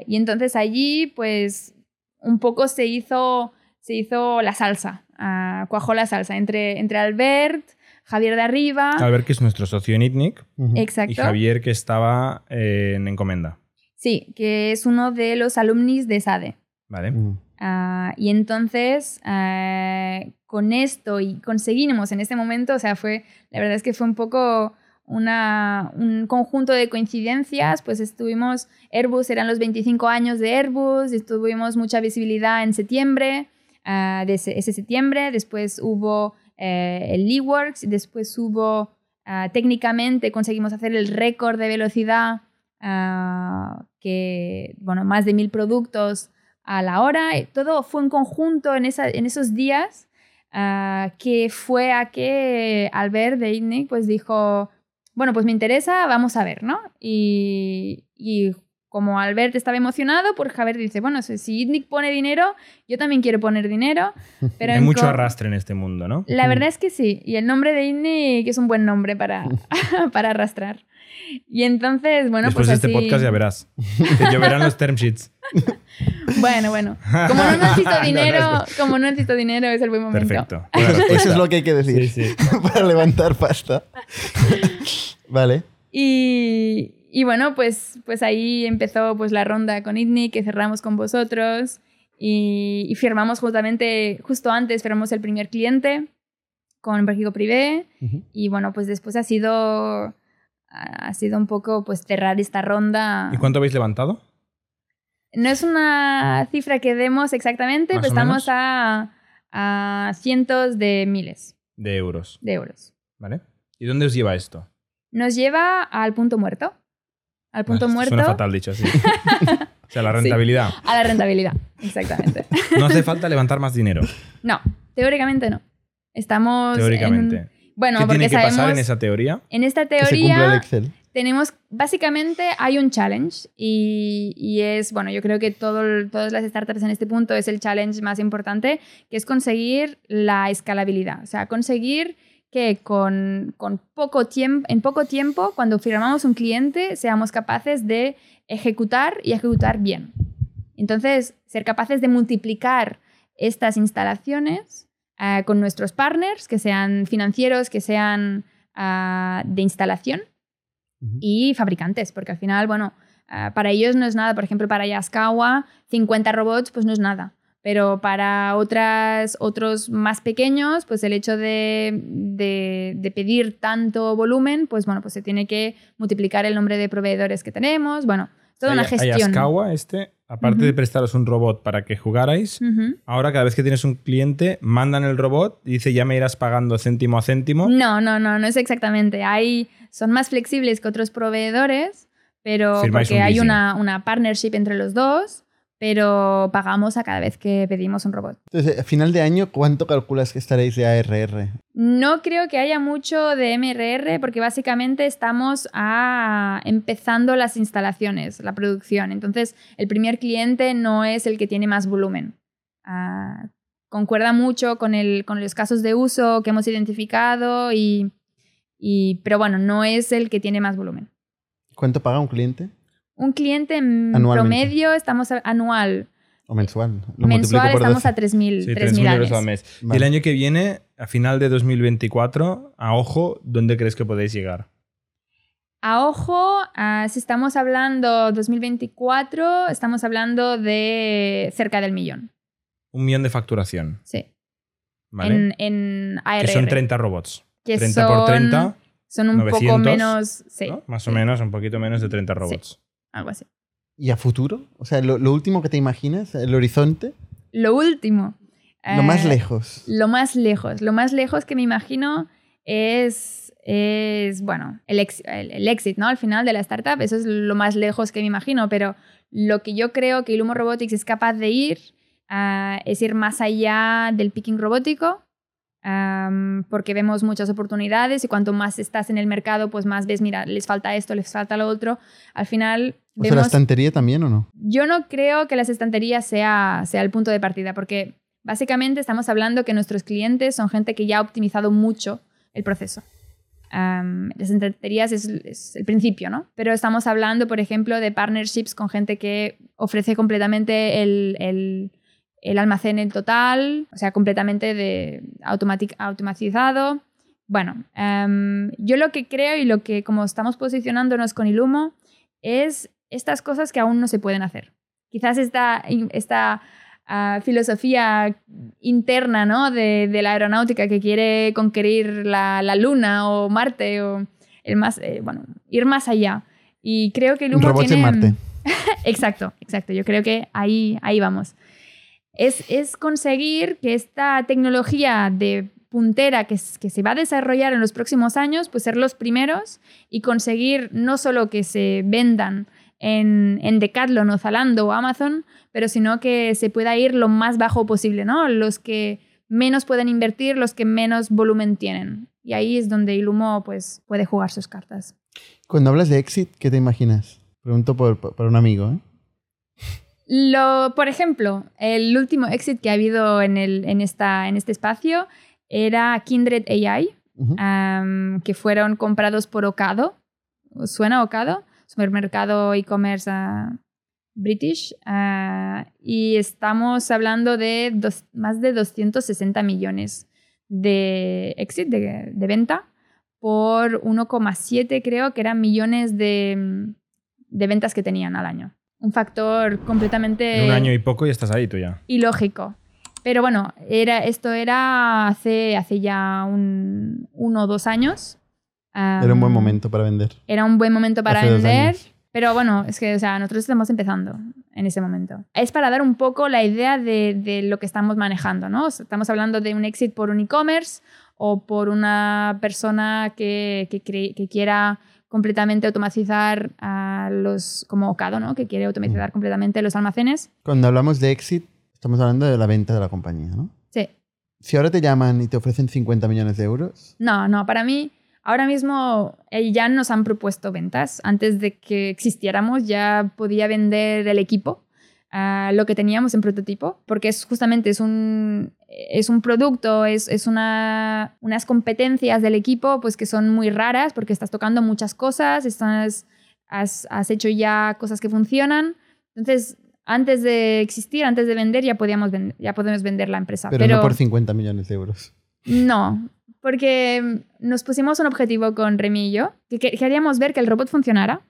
y entonces allí, pues un poco se hizo, se hizo la salsa, uh, cuajó la salsa entre, entre Albert, Javier de Arriba. Albert, que es nuestro socio en ITNIC. Exacto. Y Javier, que estaba en Encomenda. Sí, que es uno de los alumnis de SADE. Vale. Mm. Ah, y entonces, ah, con esto y conseguimos en ese momento, o sea, fue, la verdad es que fue un poco una, un conjunto de coincidencias, pues estuvimos, Airbus eran los 25 años de Airbus, estuvimos mucha visibilidad en septiembre, uh, de ese, septiembre, después hubo eh, el eWorks, después hubo, uh, técnicamente conseguimos hacer el récord de velocidad, uh, que, bueno, más de mil productos a la hora, todo fue un conjunto en, esa, en esos días. que fue a que Albert de ITNIC pues dijo, bueno, pues me interesa, vamos a ver, ¿no? Y, y como Albert estaba emocionado, pues Javier dice, bueno, si Nick pone dinero, yo también quiero poner dinero. Pero Hay mucho arrastre en este mundo, ¿no? La verdad es que sí. Y el nombre de Nick es un buen nombre para, para arrastrar. Y entonces, bueno, Después pues de este podcast ya verás. Te lloverán los term sheets. bueno, bueno. Como no necesito dinero, como no necesito dinero, es el buen momento. Perfecto. Eso es lo que hay que decir. Sí, sí. para levantar pasta. vale. Y, y, bueno, pues, pues ahí empezó pues, la ronda con ITNI, que cerramos con vosotros. Y, y, firmamos justamente, justo antes, firmamos el primer cliente con Bergigo Privé. Y bueno, pues después ha sido ha sido un poco pues cerrar esta ronda. ¿Y cuánto habéis levantado? No es una cifra que demos exactamente, pero estamos a, a, cientos de miles. De euros. De euros. ¿Vale? ¿Y dónde os lleva esto? Nos lleva al punto muerto. Al punto muerto. Suena fatal dicho así. o sea, la rentabilidad. a la rentabilidad, exactamente. no hace falta levantar más dinero. No, teóricamente no. Estamos. Teóricamente. Bueno, ¿Qué porque tiene que pasar en esa teoría? En esta teoría tenemos, básicamente hay un challenge y, es, bueno, yo creo que todo, todas las startups en este punto es el challenge más importante, que es conseguir la escalabilidad, o sea, conseguir que con, con poco tiempo, en poco tiempo, cuando firmamos un cliente, seamos capaces de ejecutar y ejecutar bien. Entonces, ser capaces de multiplicar estas instalaciones eh, con nuestros partners, que sean financieros, que sean ah, de instalación y fabricantes, porque al final, bueno, ah, para ellos no es nada. Por ejemplo, para Yaskawa, 50 robots, pues no es nada. Pero para otras, otros más pequeños, pues el hecho de, de, pedir tanto volumen, pues bueno, pues se tiene que multiplicar el nombre de proveedores que tenemos. Bueno, toda una gestión. Yaskawa, este, aparte de prestaros un robot para que jugarais, ahora cada vez que tienes un cliente, mandan el robot y dice ya me irás pagando céntimo a céntimo. No, no, no, no es exactamente. Hay, son más flexibles que otros proveedores, pero porque hay una, una, partnership entre los dos. Pero pagamos a cada vez que pedimos un robot. Entonces, a final de año, ¿cuánto calculas que estaréis de ARR? No creo que haya mucho de MRR porque básicamente estamos a, empezando las instalaciones, la producción. Entonces, el primer cliente no es el que tiene más volumen. Ah, concuerda mucho con, el, con los casos de uso que hemos identificado, y, y, pero bueno, no es el que tiene más volumen. ¿Cuánto paga un cliente? Un cliente en promedio estamos anual. ¿O mensual? mensual estamos a 3.000 sí, euros al mes. Y el año que viene, a final de 2024, a ojo, ¿dónde crees que podéis llegar? A ojo, si estamos hablando 2024, estamos hablando de cerca del millón. Un millón de facturación. Sí. ¿Vale? En, ARR. Que son 30 robots. Que 30 por 30. Son un poco menos. Sí. Más o menos, un poquito menos de 30 robots algo así. ¿Y a futuro? O sea, lo, último que te imaginas, el horizonte. Lo último. Lo más eh, lejos. Lo más lejos. Lo más lejos que me imagino es, es bueno, el, el, exit, ¿no? Al final de la startup. Eso es lo más lejos que me imagino. Pero lo que yo creo que Ilumo Robotics es capaz de ir uh, es ir más allá del picking robótico porque vemos muchas oportunidades y cuanto más estás en el mercado, pues más ves, mira, les falta esto, les falta lo otro. Al final... ¿O sea, la estantería también o no? Yo no creo que las estanterías sea, sea el punto de partida, porque básicamente estamos hablando que nuestros clientes son gente que ya ha optimizado mucho el proceso. las estanterías es, el principio, ¿no? Pero estamos hablando, por ejemplo, de partnerships con gente que ofrece completamente el, el el almacén en total, o sea, completamente de automatizado. Bueno, em, yo lo que creo y lo que como estamos posicionándonos con Ilumo es estas cosas que aún no se pueden hacer. Quizás esta, esta ah, filosofía interna ¿no? de, la aeronáutica que quiere conquerir la, Luna o Marte o el más, eh, bueno, ir más allá. Y creo que Ilumo tiene... en Marte. exacto, exacto. Yo creo que ahí, ahí vamos es, conseguir que esta tecnología de puntera que, que, se va a desarrollar en los próximos años, pues ser los primeros y conseguir no solo que se vendan en, en Decathlon o Zalando o Amazon, pero sino que se pueda ir lo más bajo posible, ¿no? Los que menos pueden invertir, los que menos volumen tienen. Y ahí es donde Ilumo pues, puede jugar sus cartas. Cuando hablas de exit, ¿qué te imaginas? Pregunto por, por un amigo. ¿eh? Lo, por ejemplo, el último exit que ha habido en, el, en, esta, en este espacio era Kindred AI, que fueron comprados por Ocado. ¿Suena Ocado? Supermercado e-commerce ah, British. Ah, y estamos hablando de más de 260 millones de exit, de, de venta, por 1,7 creo que eran millones de, de ventas que tenían al año un factor completamente... un año y poco y estás ahí tú ya. Ilógico. Pero bueno, era, esto era hace, hace ya un, uno o dos años. era un buen momento para vender. Era un buen momento para vender. Pero bueno, es que o sea, nosotros estamos empezando en ese momento. Es para dar un poco la idea de, de lo que estamos manejando, ¿no? estamos hablando de un exit por un e-commerce o por una persona que, que, que quiera completamente automatizar a los, como Ocado, ¿no? que quiere automatizar completamente los almacenes. Cuando hablamos de exit, estamos hablando de la venta de la compañía, ¿no? Sí. Si ahora te llaman y te ofrecen 50 millones de euros. No, no, para mí, ahora mismo eh, ya nos han propuesto ventas. Antes de que existiéramos ya podía vender el equipo lo que teníamos en prototipo, porque es justamente es un, es un producto, es, es una, unas competencias del equipo pues que son muy raras porque estás tocando muchas cosas, estás, has, has hecho ya cosas que funcionan. Entonces, antes de existir, antes de vender, ya, podíamos ya podemos vender la empresa. Pero, no por 50 millones de euros. No, porque nos pusimos un objetivo con Remillo, que queríamos ver que el robot funcionara,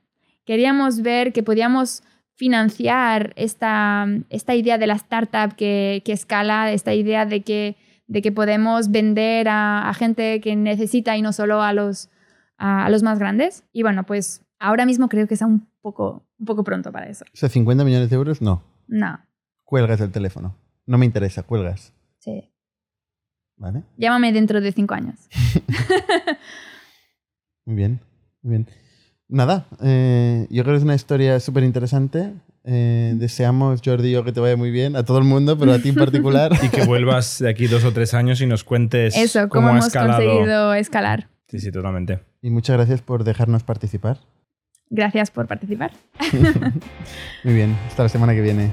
queríamos ver que podíamos financiar esta, esta idea de la startup que, que, escala, esta idea de que, de que podemos vender a, gente que necesita y no solo a los, a, los más grandes. Y bueno, pues ahora mismo creo que está un poco, un poco pronto para eso. O sea, 50 millones de euros, no. No. Cuelgas el teléfono. No me interesa, cuelgas. Sí. ¿Vale? Llámame dentro de cinco años. muy bien, muy bien. Nada, eh, yo creo que es una historia súper interesante. Eh, deseamos, Jordi yo, que te vaya muy bien, a todo el mundo, pero a ti en particular. y que vuelvas de aquí dos o tres años y nos cuentes Eso, cómo, hemos conseguido escalar. Sí, sí, totalmente. Y muchas gracias por dejarnos participar. Gracias por participar. muy bien, hasta la semana que viene.